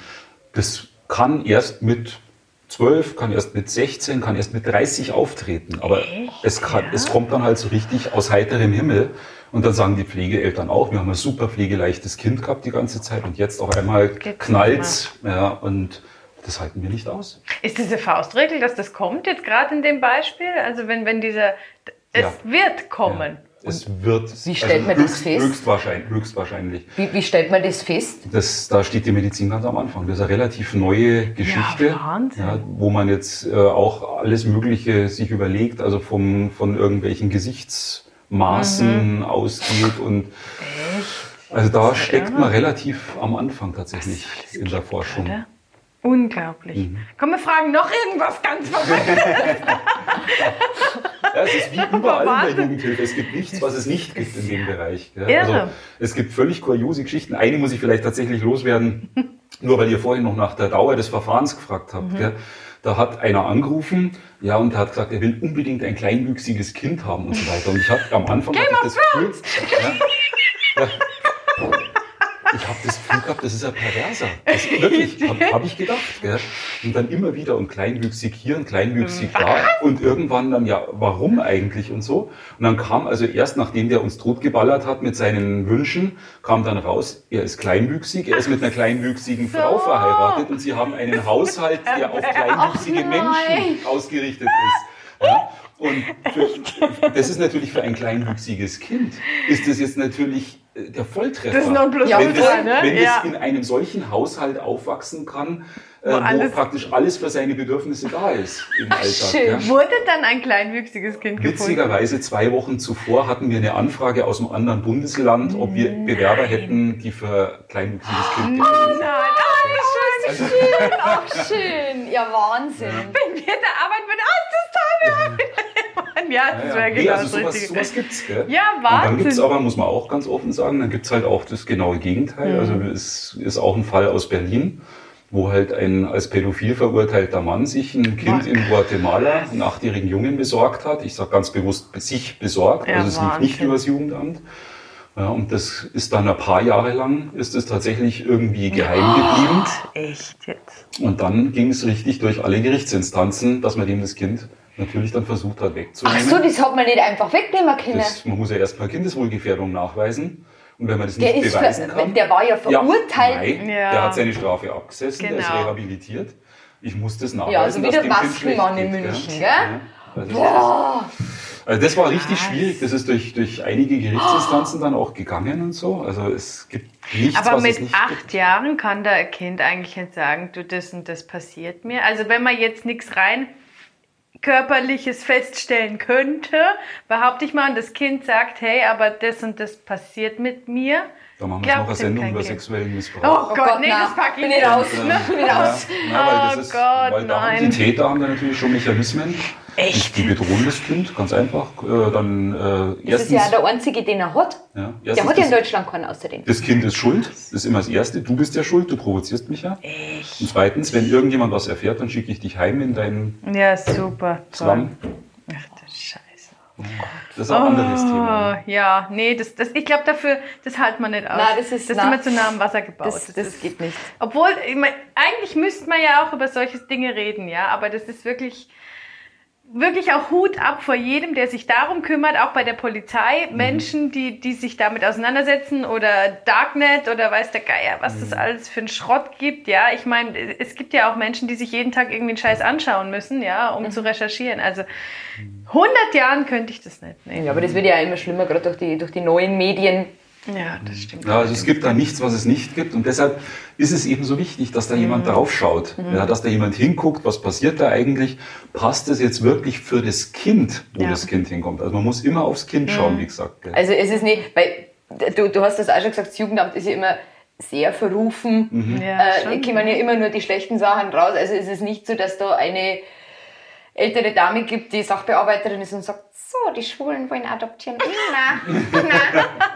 das kann erst mit 12, kann erst mit 16, kann erst mit 30 auftreten. Aber es, kann, Ja? es kommt dann halt so richtig aus heiterem Himmel. Und dann sagen die Pflegeeltern auch, wir haben ein super pflegeleichtes Kind gehabt die ganze Zeit und jetzt auf einmal knallt's. Ja, und das halten wir nicht aus. Ist diese Faustregel, dass das kommt jetzt gerade in dem Beispiel? Also wenn, wenn dieser, es Ja. wird kommen. Ja, es wird also wie stellt man das höchst, fest? Höchstwahrscheinlich, höchstwahrscheinlich. Wie, wie stellt man das fest? Das, da steht die Medizin ganz am Anfang. Das ist eine relativ neue Geschichte, Ja, ja, wo man jetzt äh, auch alles Mögliche sich überlegt, also vom, von irgendwelchen Gesichtsmaßen ausgeht und also da Mhm. steckt man relativ am Anfang tatsächlich in der Forschung. Oder? Unglaublich. Mhm. Komm, wir fragen noch irgendwas ganz Verrücktes. Ja, es ist wie überall in der. Jugendhilfe. Es gibt nichts, was es nicht gibt in dem Bereich. Also, es gibt völlig kuriose Geschichten. Eine muss ich vielleicht tatsächlich loswerden, nur weil ihr vorhin noch nach der Dauer des Verfahrens gefragt habt. Mhm. Da hat einer angerufen, ja, und der hat gesagt, er will unbedingt ein kleinwüchsiges Kind haben und so weiter. Und ich hatte am Anfang hatte ich das Gefühl, ja, ja, ich habe das Gefühl gehabt, das ist ein Perverser. Das, wirklich, habe hab ich gedacht. Gell? Und dann immer wieder und kleinwüchsig hier und kleinwüchsig da. Und irgendwann dann, ja, warum eigentlich und so. Und dann kam also erst, nachdem der uns totgeballert hat mit seinen Wünschen, kam dann raus, er ist kleinwüchsig, er ist mit einer kleinwüchsigen so. Frau verheiratet und sie haben einen Haushalt, der auf kleinwüchsige Menschen ausgerichtet ist. Ja? Und für, das ist natürlich für ein kleinwüchsiges Kind, ist das jetzt natürlich äh, der Volltreffer. Das Nonplusultra, wenn das, ne? wenn Ja. das in einem solchen Haushalt aufwachsen kann, äh, äh, wo alles- praktisch alles für seine Bedürfnisse da ist im Alltag. schön. Ja. Wurde dann ein kleinwüchsiges Kind gefunden? Witzigerweise zwei Wochen zuvor hatten wir eine Anfrage aus einem anderen Bundesland, ob wir Bewerber hätten, die für kleinwüchsiges Kind geeignet sind. Nein, oh, wie schön. Schön, ach schön. Ja, Wahnsinn. Wenn wir da arbeiten würden, oh, ist das toll, Ja, das wäre ja. Nee, genau also das sowas, Richtige. sowas gibt's, gell? Ja, Und dann Wahnsinn. gibt's aber, muss man auch ganz offen sagen, dann gibt's halt auch das genaue Gegenteil. Also es ist auch ein Fall aus Berlin, wo halt ein als pädophil verurteilter Mann sich ein Kind in Guatemala, einen achtjährigen Jungen besorgt hat. Ich sage ganz bewusst sich besorgt, Ja, also es lief nicht Wahnsinn. übers Jugendamt. Ja, und das ist dann ein paar Jahre lang, ist es tatsächlich irgendwie geheim geblieben. Echt jetzt? Und dann ging es richtig durch alle Gerichtsinstanzen, dass man dem das Kind natürlich dann versucht hat Ach wegzunehmen. so, das hat man nicht einfach wegnehmen können. Das, man muss ja erstmal Kindeswohlgefährdung nachweisen. Und wenn man das Der nicht beweisen kann. der war ja verurteilt. nein, Ja. der hat seine Strafe abgesessen, der ist Genau. rehabilitiert. Ich muss das nachweisen. Ja, also wie der Maskenmann in München, gell? Ja. Also, Boah. also das war richtig schwierig. Das ist durch, durch einige Gerichtsinstanzen dann auch gegangen und so. Also es gibt nichts, Aber was es mit nicht acht gibt. Jahren kann da ein Kind eigentlich nicht sagen, du, das und das passiert mir. Also wenn man jetzt nichts rein körperliches feststellen könnte, behaupte ich mal, und das Kind sagt, hey, aber das und das passiert mit mir. Da machen wir jetzt noch eine Sendung über sexuellen Missbrauch. Oh, Gott, Gott, nee, na, das pack ich nicht. raus. Ne? Bin raus. Ja, weil das Oh ist, Gott, weil da haben nein. die Täter haben da natürlich schon Mechanismen. Echt? Die, die bedrohen das Kind, ganz einfach. Äh, dann äh, Das ist erstens, ja der einzige, den er hat. ja, Der erstens hat ja in Deutschland keinen außerdem. das Kind ist schuld. Das ist immer das Erste. Du bist ja schuld, du provozierst mich ja. Echt? Und zweitens, wenn irgendjemand was erfährt, dann schicke ich dich heim in deinen Ja, super. toll. Slum. Ach, das Scheiße. Das ist ein anderes Thema. Oh, ja, nee, das, das, ich glaube dafür, das halten wir nicht aus. Nein, das ist- das nein. immer zu nah am Wasser gebaut. Das, das geht nicht. Obwohl, ich mein, eigentlich müsste man ja auch über solche Dinge reden, ja, aber das ist wirklich, wirklich auch Hut ab vor jedem, der sich darum kümmert, auch bei der Polizei, Menschen, die, die sich damit auseinandersetzen oder Darknet oder weiß der Geier, was das alles für einen Schrott gibt, ja. Ich meine, es gibt ja auch Menschen, die sich jeden Tag irgendwie einen Scheiß anschauen müssen, ja, um zu recherchieren. Also 100 Jahren könnte ich das nicht. Nee. Ja, aber das wird ja immer schlimmer, gerade durch die, durch die neuen Medien. Ja, das stimmt. Ja, also es gibt da nichts, was es nicht gibt. Und deshalb ist es eben so wichtig, dass da jemand drauf schaut. Ja, dass da jemand hinguckt, was passiert da eigentlich? Passt es jetzt wirklich für das Kind, wo Ja. das Kind hinkommt? Also man muss immer aufs Kind schauen, wie gesagt. gell. Also es ist nicht, weil du, du hast das auch schon gesagt, das Jugendamt ist ja immer sehr verrufen. Mhm. Ja, äh, kommen ja immer nur die schlechten Sachen raus. Also es ist nicht so, dass da eine ältere Dame gibt, die Sachbearbeiterin ist und sagt, so, die Schwulen wollen adoptieren. Nein, nein.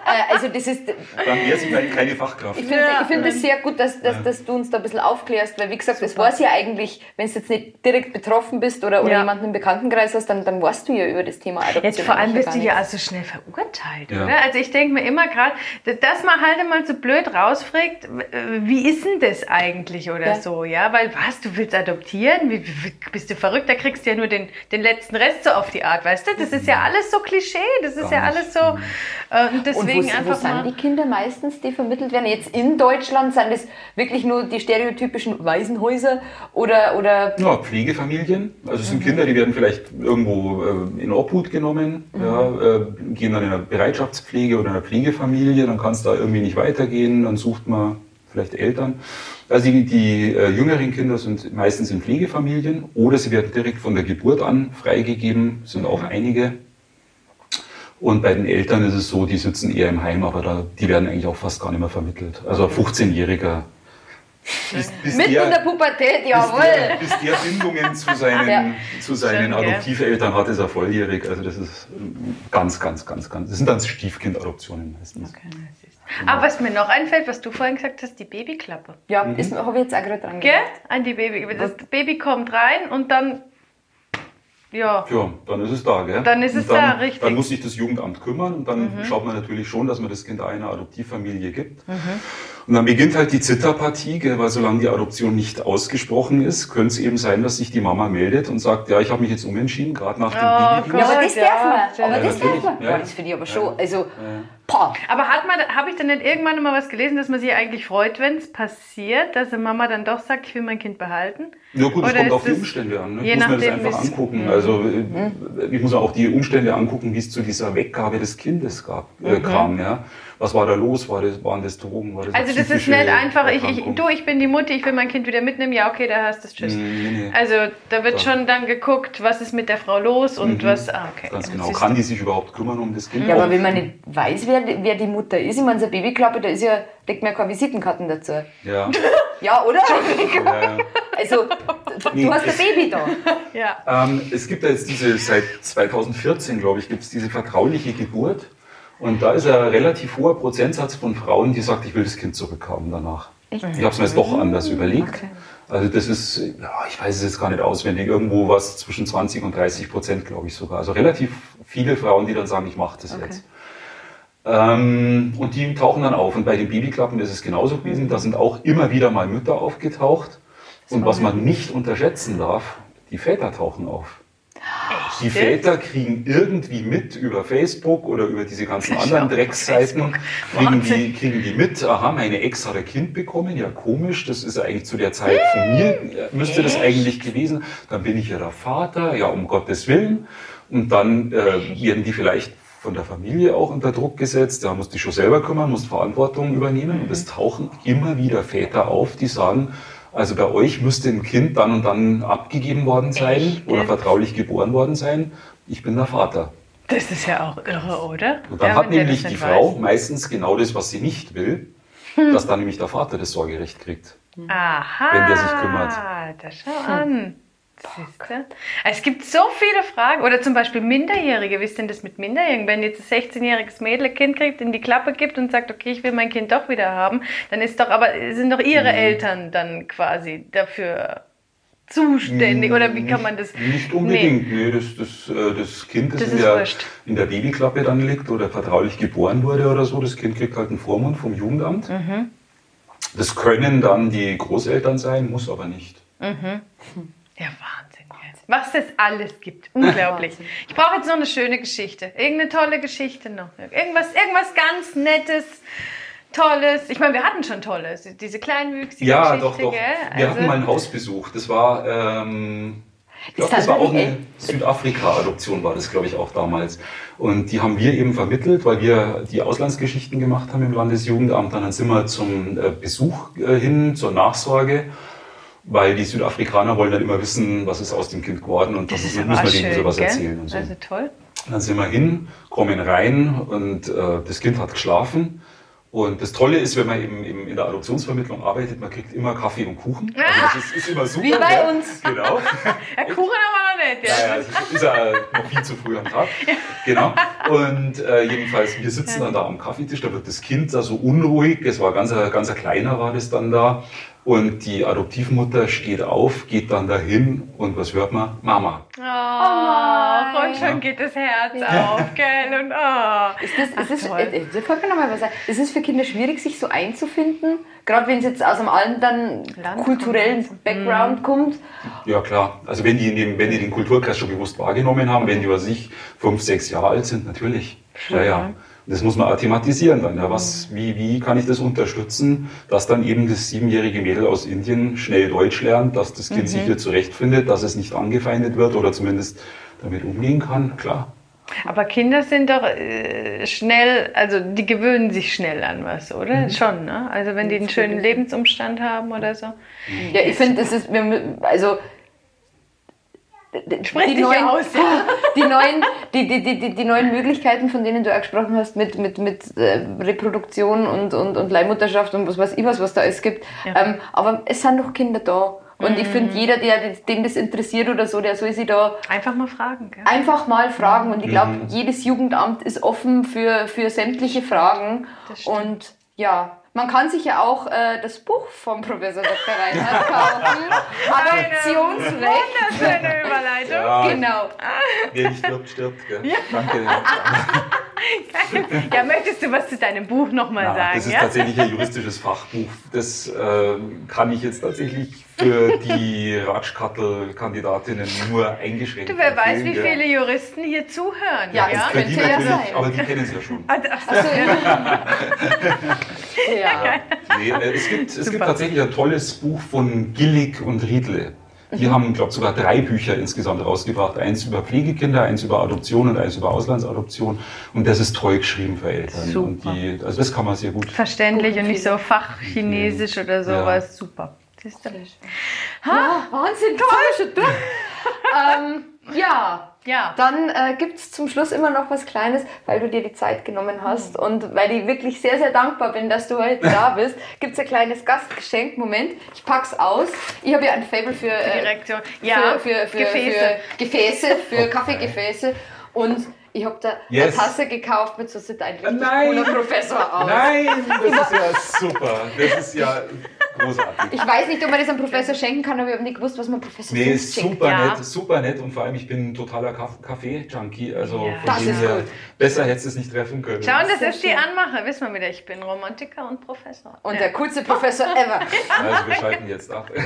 äh, also das ist, Dann wäre sie vielleicht keine Fachkraft. ich finde Ja. ich finde es sehr gut, dass, dass, dass du uns da ein bisschen aufklärst, weil wie gesagt, das weiß ja eigentlich, wenn du jetzt nicht direkt betroffen bist oder, oder Ja. jemanden im Bekanntenkreis hast, dann, dann weißt du ja über das Thema Adoption. Jetzt vor allem bist du ja nichts. also schnell verurteilt, Ja. oder? Also ich denke mir immer gerade, dass man halt einmal so blöd rausfragt, wie ist denn das eigentlich oder Ja. so, ja? Weil was, du willst adoptieren? Wie, wie, bist du verrückt? Da kriegst du ja nur den, den letzten Rest so auf die Art, weißt du? Das ist ja alles so Klischee, das ist Gar ja alles so. Äh, und Und deswegen wo, wo einfach sind mal. die Kinder meistens, die vermittelt werden? Jetzt in Deutschland sind es wirklich nur die stereotypischen Waisenhäuser oder, oder Ja, Pflegefamilien. Also es sind Kinder, die werden vielleicht irgendwo äh, in Obhut genommen, ja, äh, gehen dann in eine Bereitschaftspflege oder in eine Pflegefamilie, dann kann es da irgendwie nicht weitergehen, dann sucht man vielleicht Eltern. Also die, die äh, jüngeren Kinder sind meistens in Pflegefamilien oder sie werden direkt von der Geburt an freigegeben, sind auch einige. Und bei den Eltern ist es so, die sitzen eher im Heim, aber da, die werden eigentlich auch fast gar nicht mehr vermittelt. Also ein 15-Jähriger. Bis, bis mitten der- in der Pubertät, bis jawohl. der, bis der Bindungen zu seinen, Ja. zu seinen Schön? Adoptiveltern hat, ist er volljährig. Also das ist ähm, ganz, ganz, ganz, ganz. Das sind dann Stiefkindadoptionen meistens. Aber was mir noch einfällt, was du vorhin gesagt hast, die Babyklappe. Ja, Mhm. habe ich jetzt auch gerade dran Gell? gedacht. An die Baby. Das Baby kommt rein und dann. Ja. Ja, dann ist es da, gell? Dann ist es dann, da, richtig. Mhm. Dann muss sich das Jugendamt kümmern und dann schaut man natürlich schon, dass man das Kind einer Adoptivfamilie gibt. Und dann beginnt halt die Zitterpartie, gell, weil solange die Adoption nicht ausgesprochen ist, könnte es eben sein, dass sich die Mama meldet und sagt, ja, ich habe mich jetzt umentschieden, gerade nach dem Oh Babyblues. Ja, aber das ja. darf man. Ja, Aber das darf man. Ja. Ja, das finde ich aber schon. Also, Pah. Aber hat man, habe ich dann nicht irgendwann mal was gelesen, dass man sich eigentlich freut, wenn es passiert, dass die Mama dann doch sagt, ich will mein Kind behalten? Ja gut, es Oder kommt ist auf die Umstände an. Ne? Ich muss mir das einfach angucken. Also äh, ich muss mir auch die Umstände angucken, wie es zu dieser Weggabe des Kindes gab, äh, kam. Ja? Was war da los? War das, waren das Drogen? War das Also das ist nicht einfach, ich, ich, du, ich bin die Mutti, ich will mein Kind wieder mitnehmen, ja okay, da hast du es, tschüss. Nee, nee. Also da wird So. schon dann geguckt, was ist mit der Frau los und Mhm. was, ah okay. Ganz genau. Kann die sich überhaupt kümmern um das Kind? Ja, aber wenn man nicht weiß, wer, wer die Mutter ist, ich meine, so eine Babyklappe, da ist ja, legt man ja keine Visitenkarten dazu. ja. Ja, oder? ja, ja. Also, du, Nee, hast ein Baby da. Ja. Ähm, es gibt ja jetzt diese, seit 2014, glaube ich, gibt es diese vertrauliche Geburt. Und da ist ein relativ hoher Prozentsatz von Frauen, die sagt, ich will das Kind zurückhaben danach. Ich habe es mir jetzt doch anders überlegt. Also das ist, ja, ich weiß es jetzt gar nicht auswendig, irgendwo was zwischen 20 und 30 Prozent, glaube ich sogar. Also relativ viele Frauen, die dann sagen, ich mache das jetzt. Ähm, und die tauchen dann auf. Und bei den Babyklappen ist es genauso gewesen. Da sind auch immer wieder mal Mütter aufgetaucht. Und was man nicht unterschätzen darf, die Väter tauchen auf. Die Väter kriegen irgendwie mit über Facebook oder über diese ganzen anderen Drecksseiten, kriegen die, kriegen die mit, aha, meine Ex hat ein Kind bekommen, ja komisch, das ist eigentlich zu der Zeit von mir, äh, müsste das eigentlich gewesen, dann bin ich ja der Vater, ja um Gottes Willen. Und dann äh, werden die vielleicht von der Familie auch unter Druck gesetzt, da musst du dich schon selber kümmern, musst Verantwortung übernehmen. Und es tauchen immer wieder Väter auf, die sagen, also bei euch müsste ein Kind dann und dann abgegeben worden sein Echt? oder vertraulich geboren worden sein. Ich bin der Vater. Das ist ja auch irre, oder? Und dann Ja, hat nämlich das die Frau weiß. meistens genau das, was sie nicht will, dass dann nämlich der Vater das Sorgerecht kriegt. Aha. wenn der sich kümmert. Da schau an. Es gibt so viele Fragen. Oder zum Beispiel Minderjährige. Wie ist denn das mit Minderjährigen? Wenn jetzt ein 16-jähriges Mädel ein Kind kriegt, in die Klappe gibt und sagt, okay, ich will mein Kind doch wieder haben, dann ist doch aber, sind doch ihre Mhm. Eltern dann quasi dafür zuständig. Oder wie kann man das? Nicht unbedingt. Nee. das, das, äh, das Kind, das, Das in, der, wurscht. in der Babyklappe dann liegt oder vertraulich geboren wurde oder so, das Kind kriegt halt einen Vormund vom Jugendamt. Mhm. Das können dann die Großeltern sein, muss aber nicht. Ja, Wahnsinn. Jetzt. Was es alles gibt. Unglaublich. Ich brauche jetzt noch eine schöne Geschichte. Irgendeine tolle Geschichte noch. Irgendwas, irgendwas ganz Nettes, Tolles. Ich meine, wir hatten schon Tolles. Diese kleinwüchsige Ja, Geschichte, doch, doch. gell? Wir Also- hatten mal einen Hausbesuch. Das war, ähm, ich glaube, das das war auch eine Südafrika-Adoption, war das, glaube ich, auch damals. Und die haben wir eben vermittelt, weil wir die Auslandsgeschichten gemacht haben im Landesjugendamt. Dann sind wir zum äh, Besuch äh, hin, zur Nachsorge. Weil die Südafrikaner wollen dann immer wissen, was ist aus dem Kind geworden und das, Das ist müssen wir denen sowas gell? erzählen und so. Also toll. Dann sind wir hin, kommen rein und äh, das Kind hat geschlafen. Und das Tolle ist, wenn man eben, eben in der Adoptionsvermittlung arbeitet, man kriegt immer Kaffee und Kuchen. Also das ist, ist immer super. Wie bei gell? uns. Genau. Ja, Kuchen haben wir noch nicht. Ja, Ja. ja, es ist, ja noch viel zu früh am Tag. Genau. Und äh, jedenfalls, wir sitzen dann da am Kaffeetisch, da wird das Kind da so unruhig. Es war ganz, ganz ein kleiner war das dann da. Und die Adoptivmutter steht auf, geht dann dahin und was hört man? Mama. Oh, nein. und schon geht das Herz auf, gell? Und oh. Ist das, ist das, toll. äh, äh, da fällt mir noch mal was ein. Ist es für Kinder schwierig, sich so einzufinden? Gerade wenn es jetzt aus einem anderen Land kulturellen kommt. Background kommt. Ja klar, also wenn die, in dem, wenn die den Kulturkreis schon bewusst wahrgenommen haben, wenn die, was ich, fünf, sechs Jahre alt sind, natürlich. Ja, ja. Das muss man auch thematisieren dann. Ja, was, wie, wie kann ich das unterstützen, dass dann eben das siebenjährige Mädel aus Indien schnell Deutsch lernt, dass das Kind sich hier zurechtfindet, dass es nicht angefeindet wird oder zumindest damit umgehen kann, klar. Aber Kinder sind doch äh, schnell, also die gewöhnen sich schnell an was, oder? Mhm. Schon, ne? Also wenn die einen schönen Lebensumstand haben oder so. Ja, ich finde, das ist, also die dich neuen, aus, ja. die neuen, die, die, die, die, die neuen Möglichkeiten, von denen du auch gesprochen hast, mit, mit, mit äh, Reproduktion und, und, und Leihmutterschaft und was weiß ich was, was da alles gibt. Ja. Ähm, aber es sind doch Kinder da. Und ich finde, jeder, der, den das interessiert oder so, der soll sich da Einfach mal fragen, gell? einfach mal fragen. Und ich glaube, Mhm. jedes Jugendamt ist offen für, für sämtliche Fragen. Und ja, man kann sich ja auch äh, das Buch vom Professor Dr. Reinhardt kaufen. Adoptionsrecht. Wunderschöne Überleitung. Ja, Genau. Wer nicht stirbt, stirbt. Gell? Danke. ja, möchtest du was zu deinem Buch nochmal Ja, sagen? das ist ja? tatsächlich ein juristisches Fachbuch. Das äh, kann ich jetzt tatsächlich für die Ratschkattel-Kandidatinnen nur eingeschränkt Du, wer weiß, wie ja. viele Juristen hier zuhören. Ja, ja? Für die Könnte ja natürlich, sein. aber die kennen sie ja schon. Ah, ach so. Also, ja. Nee, äh, es gibt, es gibt tatsächlich ein tolles Buch von Gillig und Riedle. Die haben, glaube ich, sogar drei Bücher insgesamt rausgebracht. Eins über Pflegekinder, eins über Adoption und eins über Auslandsadoption. Und das ist toll geschrieben für Eltern. Super. Und die, also das kann man sehr gut. Verständlich und nicht so. Fachchinesisch oder sowas. Super. Siehst du? Ja, Wahnsinn, toll schon durch. ähm, ja, Ja. dann äh, gibt es zum Schluss immer noch was Kleines, weil du dir die Zeit genommen hast und weil ich wirklich sehr, sehr dankbar bin, dass du heute da bist. Gibt es ein kleines Gastgeschenk. Moment, ich pack's aus. Ich habe ja ein Fable für, äh, Direktion. Ja, für, für, für, Gefäße. für Gefäße, für Kaffeegefäße und ich habe da Yes. eine Tasse gekauft mit so sieht ein richtig Nein. cooler Professor aus. Nein, das ist ja super. Das ist ja großartig. Ich weiß nicht, ob man das einem Professor schenken kann, aber ich habe nicht gewusst, was man Professor Nee, Fuchs ist schenkt. super Ja. nett, super nett und vor allem ich bin ein totaler Kaff- Kaffee-Junkie, also Ja. von Das dem ist her gut. besser hättest du es nicht treffen können. Schau, und das Sehr ist die. Anmache. Wissen wir wieder, ich bin Romantiker und Professor. Und ja. der coolste Professor ever. Also wir schalten jetzt ab.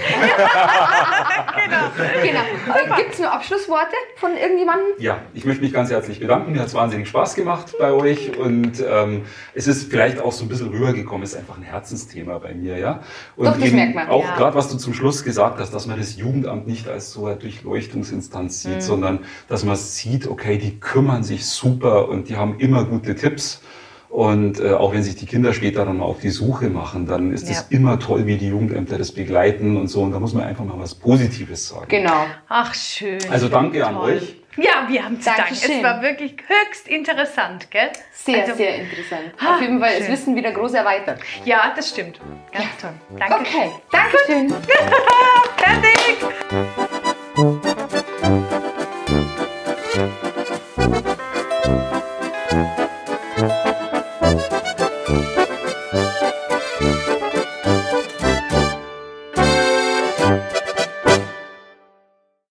genau. Gibt es nur Abschlussworte von irgendjemandem? Ja, ich möchte mich ganz herzlich bedanken. Mir hat es wahnsinnig Spaß gemacht bei euch und ähm, es ist vielleicht auch so ein bisschen rübergekommen. Es ist einfach ein Herzensthema bei mir, ja. Und Doch, das merkt man. auch Ja. gerade was du zum Schluss gesagt hast, dass man das Jugendamt nicht als so eine Durchleuchtungsinstanz Mhm. sieht, sondern dass man sieht, okay, die kümmern sich super und die haben immer gute Tipps. Und äh, auch wenn sich die Kinder später dann mal auf die Suche machen, dann ist es Ja. immer toll, wie die Jugendämter das begleiten und so. Und da muss man einfach mal was Positives sagen. Genau. Ach, schön. Also danke an Toll. euch. Ja, wir haben zu danken. Es war wirklich höchst interessant, gell? Sehr, Also- sehr interessant. Ha, Auf jeden Fall das schön. Wissen wieder groß erweitert. Ja, das stimmt. Ganz toll. Danke. Okay, Dankeschön. Fertig.